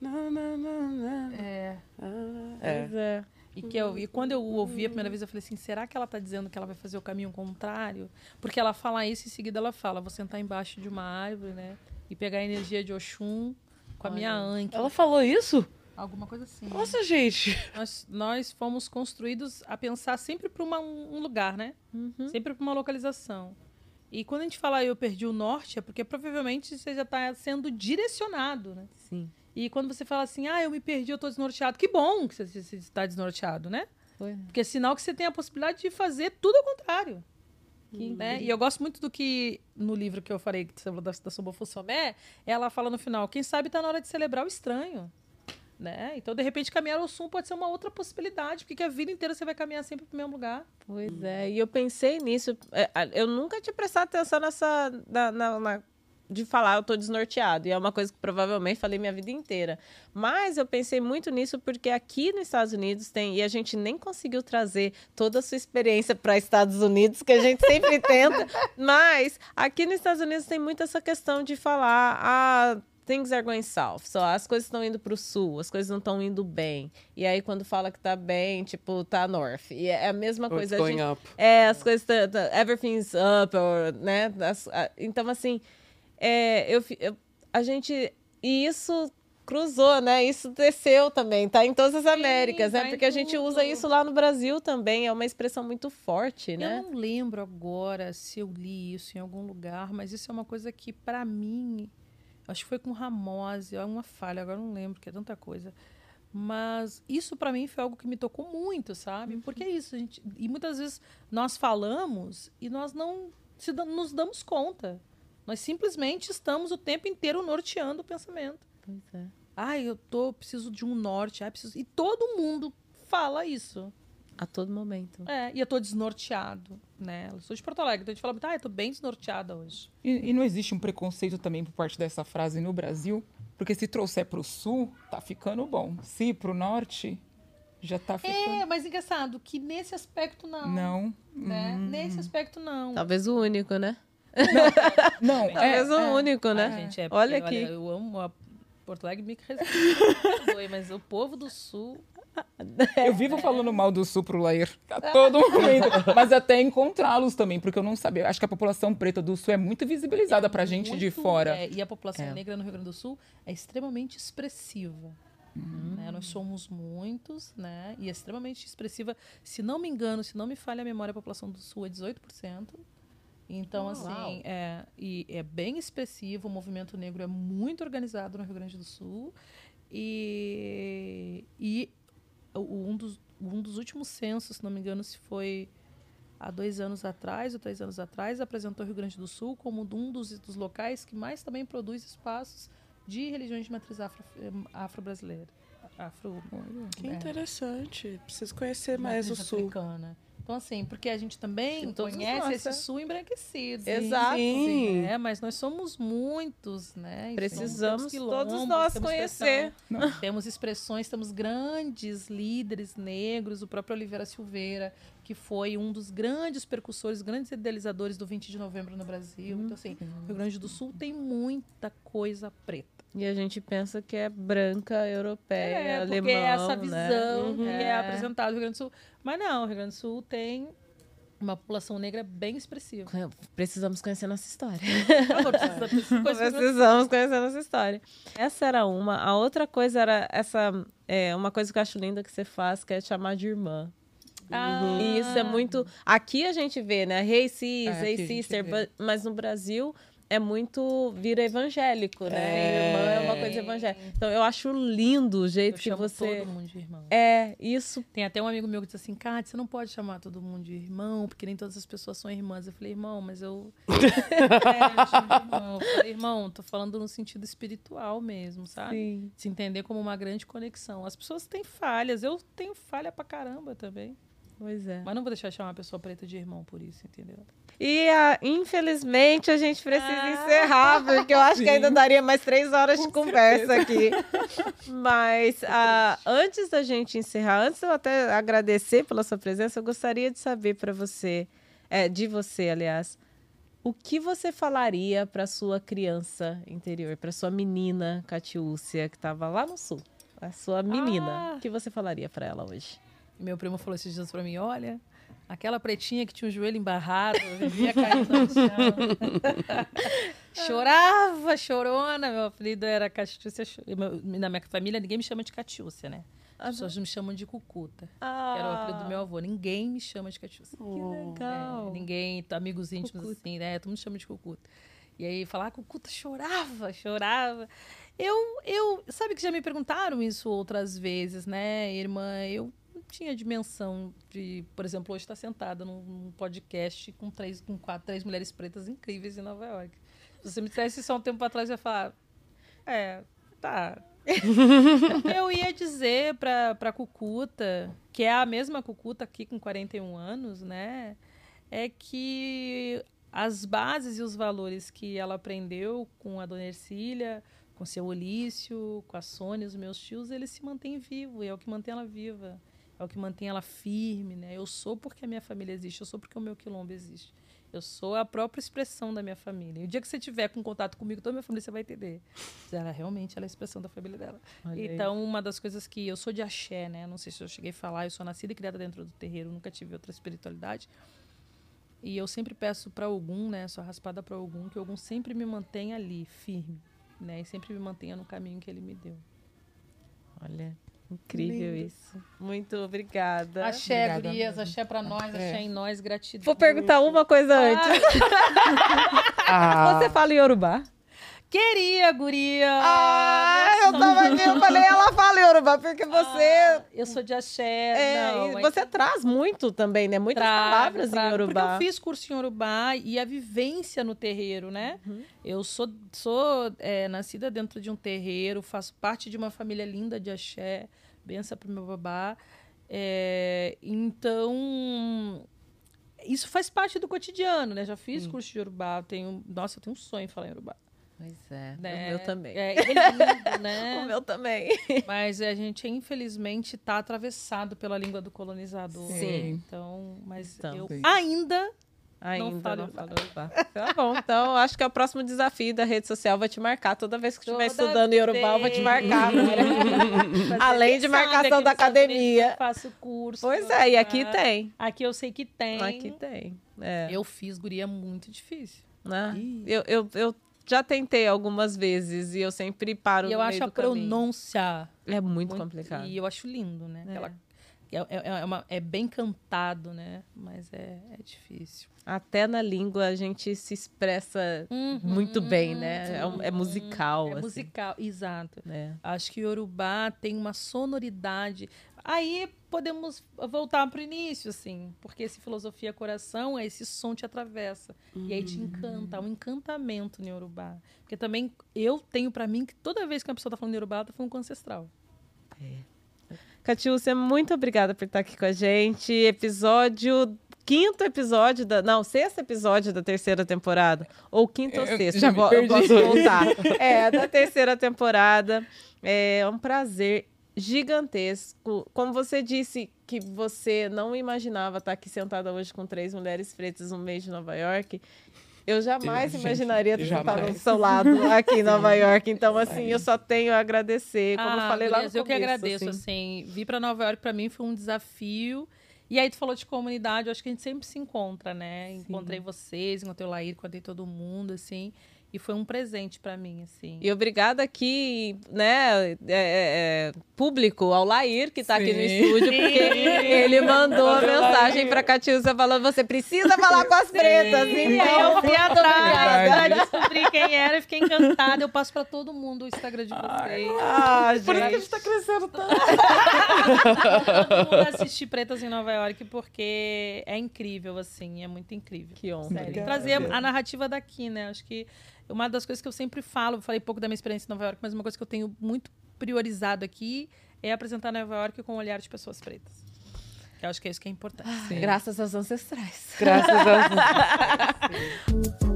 Speaker 4: No, no, no, no.
Speaker 2: É.
Speaker 4: Ah, é.
Speaker 1: Pois é.
Speaker 2: E, que eu, e quando eu ouvi a primeira vez, eu falei assim: será que ela tá dizendo que ela vai fazer o caminho contrário? Porque ela fala isso e em seguida ela fala: vou sentar embaixo de uma árvore, né? E pegar a energia de Oxum com a minha Anki.
Speaker 4: Ela falou isso?
Speaker 2: Alguma coisa assim.
Speaker 4: Nossa, gente.
Speaker 2: Nós, nós fomos construídos a pensar sempre para um lugar, né?
Speaker 1: Uhum.
Speaker 2: Sempre para uma localização. E quando a gente fala eu perdi o norte, é porque provavelmente você já está sendo direcionado, né?
Speaker 1: Sim.
Speaker 2: E quando você fala assim, ah, eu me perdi, eu tô desnorteado. Que bom que você está desnorteado, né?
Speaker 1: Foi.
Speaker 2: Porque é sinal que você tem a possibilidade de fazer tudo ao contrário. né? E eu gosto muito do que no livro que eu falei, que você falou da, da Sobofusomé, ela fala no final, quem sabe tá na hora de celebrar o estranho. Né? Então, de repente, caminhar ao sul pode ser uma outra possibilidade, porque a vida inteira você vai caminhar sempre pro mesmo lugar.
Speaker 1: Pois é, e eu pensei nisso. é, Eu nunca tinha prestado atenção nessa. Na, na- na- de falar, eu tô desnorteado. E é uma coisa que provavelmente falei minha vida inteira. Mas eu pensei muito nisso porque aqui nos Estados Unidos tem. E a gente nem conseguiu trazer toda a sua experiência para Estados Unidos, que a gente sempre tenta. Mas aqui nos Estados Unidos tem muito essa questão de falar. Ah, things are going south. So, as coisas estão indo para o sul, as coisas não estão indo bem. E aí, quando fala que tá bem, tipo, tá north. E é a mesma
Speaker 4: it's
Speaker 1: coisa. a
Speaker 4: going
Speaker 1: gente-
Speaker 4: up.
Speaker 1: é, as coisas. tá- tá- everything's up, or, né? as- a- então, assim, é, eu, eu- a gente. E isso cruzou, né? Isso desceu também, tá em todas as Américas,
Speaker 2: tá
Speaker 1: né? Porque a gente usa isso lá no Brasil também, é uma expressão muito forte, né?
Speaker 2: Eu não lembro agora se eu li isso em algum lugar, mas isso é uma coisa que, pra mim, acho que foi com Ramose, é uma falha, agora não lembro, que é tanta coisa. Mas isso pra mim foi algo que me tocou muito, sabe? Porque é isso, a gente, e muitas vezes nós falamos e nós não se nos damos conta. Nós simplesmente estamos o tempo inteiro norteando o pensamento.
Speaker 1: Pois é.
Speaker 2: Ai, eu tô preciso de um norte, ai, preciso. E todo mundo fala isso.
Speaker 1: A todo momento.
Speaker 2: É, e eu tô desnorteado, né? Eu sou de Porto Alegre, então a gente fala muito, ah, eu tô bem desnorteada hoje.
Speaker 3: E, e não existe um preconceito também por parte dessa frase no Brasil? Porque se trouxer para o sul, tá ficando bom. Se ir para o norte, já tá ficando.
Speaker 2: É, mas engraçado que nesse aspecto não.
Speaker 3: Não.
Speaker 2: Né? Nesse aspecto não.
Speaker 1: Talvez o único, né?
Speaker 3: Não, é,
Speaker 1: Talvez o
Speaker 3: é.
Speaker 1: único, né?
Speaker 2: Gente, é
Speaker 1: Olha
Speaker 2: porque,
Speaker 1: aqui.
Speaker 2: eu amo a Porto Alegre, me perdoe, mas o povo do sul.
Speaker 3: Eu vivo falando mal do sul pro Lair a todo momento. Mas até encontrá-los também, porque eu não sabia. Acho que a população preta do sul é muito visibilizada pra gente de fora.
Speaker 2: é, e a população
Speaker 1: É.
Speaker 2: negra no Rio Grande do Sul é extremamente expressiva. né? Nós somos muitos, né? E é extremamente expressiva. Se não me engano, se não me falha a memória, a população do Sul é 18%. Então,
Speaker 1: Oh,
Speaker 2: assim, é, e é bem expressivo. O movimento negro é muito organizado no Rio Grande do Sul. E, e um, dos, um dos últimos censos, se não me engano, se foi há dois anos atrás ou três anos atrás, apresentou o Rio Grande do Sul como um dos, dos locais que mais também produz espaços de religiões de matriz afro- eh, afro-brasileira. Afro,
Speaker 4: Que
Speaker 2: é,
Speaker 4: interessante. Preciso conhecer mais o sul.
Speaker 2: africana. Então, assim, porque a gente também conhece
Speaker 1: nós,
Speaker 2: esse
Speaker 1: é.
Speaker 2: sul embranquecido.
Speaker 1: Exato.
Speaker 4: Sim.
Speaker 2: É, mas nós somos muitos, né?
Speaker 1: Precisamos todos nós
Speaker 2: temos
Speaker 1: conhecer.
Speaker 2: expressão, Temos expressões, temos grandes líderes negros, o próprio Oliveira Silveira, que foi um dos grandes percussores, grandes idealizadores do 20 de novembro no Brasil. Então, assim, o Rio Grande do Sul tem muita coisa preta.
Speaker 1: E a gente pensa que é branca, europeia,
Speaker 2: É, porque
Speaker 1: alemão,
Speaker 2: é essa
Speaker 1: né?
Speaker 2: visão que
Speaker 1: Uhum.
Speaker 2: é apresentada no Rio Grande do Sul. Mas não, o Rio Grande do Sul tem uma população negra bem expressiva.
Speaker 1: Precisamos conhecer nossa história.
Speaker 2: Agora precisa-
Speaker 1: Precisamos conhecer nossa história. Essa era uma. A outra coisa era essa. É, uma coisa que eu acho linda que você faz, que é chamar de irmã.
Speaker 2: Ah,
Speaker 1: E isso é muito. Aqui a gente vê, né? Hey sis,
Speaker 3: É,
Speaker 1: hey sister, mas no Brasil é muito. vira evangélico, né?
Speaker 4: É.
Speaker 1: Irmã é uma coisa evangélica. Então eu acho lindo o
Speaker 2: Eu
Speaker 1: jeito que
Speaker 2: chamo
Speaker 1: você.
Speaker 2: todo mundo de irmão.
Speaker 1: É, isso.
Speaker 2: Tem até um amigo meu que diz assim, Kátia, você não pode chamar todo mundo de irmão, porque nem todas as pessoas são irmãs. Eu falei, irmão, mas eu... é, eu chamo de irmão. Eu falei, irmão, tô falando no sentido espiritual mesmo, sabe?
Speaker 1: Sim.
Speaker 2: Se entender como uma grande conexão. As pessoas têm falhas, eu tenho falha pra caramba também.
Speaker 1: Pois é.
Speaker 2: Mas não vou deixar de chamar uma pessoa preta de irmão por isso, entendeu?
Speaker 1: E ah, infelizmente a gente precisa
Speaker 2: Ah.
Speaker 1: encerrar, porque eu acho que ainda daria mais três horas de
Speaker 3: Com
Speaker 1: conversa aqui. Mas ah, antes da gente encerrar, antes de eu até agradecer pela sua presença, eu gostaria de saber para você, é, de você, aliás, o que você falaria para sua criança interior, para sua menina Catiúcia, que estava lá no sul? A sua menina.
Speaker 2: Ah.
Speaker 1: O que você falaria para ela hoje?
Speaker 2: E meu primo falou esses dias pra mim, olha, aquela pretinha que tinha o joelho embarrado, vivia caindo no chão. Chorava, chorona. Meu apelido era Catiúcia. Na minha família, ninguém me chama de Catiúcia, né? As pessoas me chamam de Cucuta, que era o apelido do meu avô. Ninguém me chama de Catiúcia.
Speaker 1: Que legal.
Speaker 2: É, ninguém, amigos íntimos
Speaker 1: Cucuta.
Speaker 2: assim, né? Todo mundo chama de Cucuta. E aí falar, ah, Cucuta chorava, chorava. Eu, eu, sabe que já me perguntaram isso outras vezes, né, irmã? Eu tinha dimensão de, por exemplo, hoje estar sentada num, podcast com três, com quatro, três mulheres pretas incríveis em Nova York. Se você me dissesse isso um tempo atrás, eu ia falar, é, tá. eu ia dizer pra, pra Cucuta, que é a mesma Cucuta aqui com 41 anos, né? É que as bases e os valores que ela aprendeu com a Dona Ercília, com seu Olício, com a Sônia, os meus tios, eles se mantêm vivos, e é o que mantém ela viva, é o que mantém ela firme, né? Eu sou porque a minha família existe, eu sou porque o meu quilombo existe. Eu sou a própria expressão da minha família. E o dia que você tiver com contato comigo, toda a minha família, você vai entender. Ela realmente ela é a expressão da família dela.
Speaker 1: Olha aí.
Speaker 2: então, uma das coisas que eu sou de axé, né? Não sei se eu cheguei a falar, eu sou nascida e criada dentro do terreiro, nunca tive outra espiritualidade. E eu sempre peço para algum, né? Sou raspada para algum, que algum sempre me mantenha ali, firme, né? E sempre me mantenha no caminho que ele me deu.
Speaker 1: Olha, incrível isso. Muito obrigada.
Speaker 2: Axé,
Speaker 3: Obrigada
Speaker 2: gurias, axé para nós,
Speaker 3: É.
Speaker 2: axé em nós, gratidão.
Speaker 1: Vou perguntar uma coisa antes.
Speaker 3: Ah,
Speaker 1: Você fala Yorubá?
Speaker 2: Queria, guria.
Speaker 1: Ah, eu tava aqui, eu falei, ela fala Yorubá, porque você.
Speaker 2: Ah, eu sou de axé.
Speaker 1: é,
Speaker 2: não, mas
Speaker 1: você traz muito também, né? Muitas
Speaker 2: trago,
Speaker 1: palavras
Speaker 2: trago,
Speaker 1: em Yorubá.
Speaker 2: Porque eu fiz curso em Yorubá e a vivência no terreiro, né? Eu sou, sou é, nascida dentro de um terreiro, faço parte de uma família linda de axé, benção pro meu babá. É, então, isso faz parte do cotidiano, né? Já fiz curso de Yorubá, tenho, nossa, eu tenho um sonho em falar Yorubá.
Speaker 1: Pois é,
Speaker 2: Né?
Speaker 1: o meu também.
Speaker 2: É, é lindo, né?
Speaker 1: O meu também.
Speaker 2: Mas a gente, infelizmente, está atravessado pela língua do colonizador.
Speaker 1: Sim.
Speaker 2: Então, mas
Speaker 1: Então.
Speaker 2: eu
Speaker 3: Sim.
Speaker 2: ainda
Speaker 1: Ainda
Speaker 2: falo
Speaker 1: não
Speaker 2: Yorubá.
Speaker 1: falo Yorubá. Tá bom, então eu acho que é o próximo desafio da rede social vai te marcar. Toda vez que estiver estudando Yorubá, eu vou te marcar. né? Além de
Speaker 2: sabe
Speaker 1: marcação
Speaker 2: aqui
Speaker 1: da academia.
Speaker 2: Eu faço curso.
Speaker 1: Pois é, e aqui
Speaker 2: tá?
Speaker 1: tem.
Speaker 2: Aqui eu sei que tem.
Speaker 1: Aqui tem. É,
Speaker 2: Eu fiz guria muito difícil.
Speaker 1: né? Eu, eu, eu já tentei algumas vezes e eu sempre paro
Speaker 2: e eu acho a pronúncia
Speaker 1: É muito,
Speaker 2: muito-
Speaker 1: complicado.
Speaker 2: E eu acho lindo, né?
Speaker 1: É.
Speaker 2: Aquela- é, é, é uma- é bem cantado, né? Mas é, é difícil.
Speaker 1: Até na língua a gente se expressa muito bem, né? É, um- é musical.
Speaker 2: É
Speaker 1: assim,
Speaker 2: musical, exato.
Speaker 1: né?
Speaker 2: Acho que o Yorubá tem uma sonoridade. Aí podemos voltar para o início, assim, porque esse filosofia coração, esse som te atravessa. E aí te encanta, há um encantamento no Yorubá. Porque também eu tenho para mim que toda vez que uma pessoa tá falando Yorubá, ela tá falando com o ancestral.
Speaker 1: Catiúcia, muito obrigada por estar aqui com a gente. Episódio. Quinto episódio da. Não, sexto episódio da terceira temporada. Ou quinto ou
Speaker 3: Eu
Speaker 1: sexto.
Speaker 3: já
Speaker 1: eu,
Speaker 3: me
Speaker 1: eu
Speaker 3: perdi.
Speaker 1: posso voltar. É, da terceira temporada. É um prazer gigantesco. Como você disse que você não imaginava estar aqui sentada hoje com três mulheres pretas no meio de Nova York. Eu jamais
Speaker 3: Gente,
Speaker 1: imaginaria estar sentada do
Speaker 3: jamais.
Speaker 1: seu lado aqui em Nova York. Então, assim, eu só tenho a agradecer. Como eu
Speaker 2: Ah,
Speaker 1: falei lá no
Speaker 2: Gurias, eu que
Speaker 1: começo,
Speaker 2: agradeço, assim. Vir para Nova York para mim foi um desafio. E aí tu falou de comunidade, eu acho que a gente sempre se encontra, né? Encontrei vocês, encontrei o Laír, encontrei todo mundo, assim. E foi um presente para mim, assim.
Speaker 1: E obrigada aqui, né, é, é, é, público, ao Lair, que está aqui no
Speaker 3: Sim.
Speaker 1: estúdio, porque ele mandou a mensagem para Catiúcia falando: você precisa falar com as pretas.
Speaker 2: E aí
Speaker 1: Então,
Speaker 2: eu fui atrás, né, descobri quem era e fiquei encantada. Eu passo para todo mundo o Instagram de vocês.
Speaker 1: ah,
Speaker 3: Por isso que a
Speaker 1: gente.
Speaker 3: gente tá crescendo tanto.
Speaker 2: Todo mundo assistir Pretas em Nova York porque é incrível, assim, é muito incrível.
Speaker 1: Que honra.
Speaker 2: Sério. Trazer a narrativa daqui, né? Acho que uma das coisas que eu sempre falo, falei pouco da minha experiência em Nova York, mas uma coisa que eu tenho muito priorizado aqui é apresentar Nova York com o olhar de pessoas pretas. Eu acho que é isso que é importante.
Speaker 1: Graças aos ancestrais.
Speaker 4: Graças a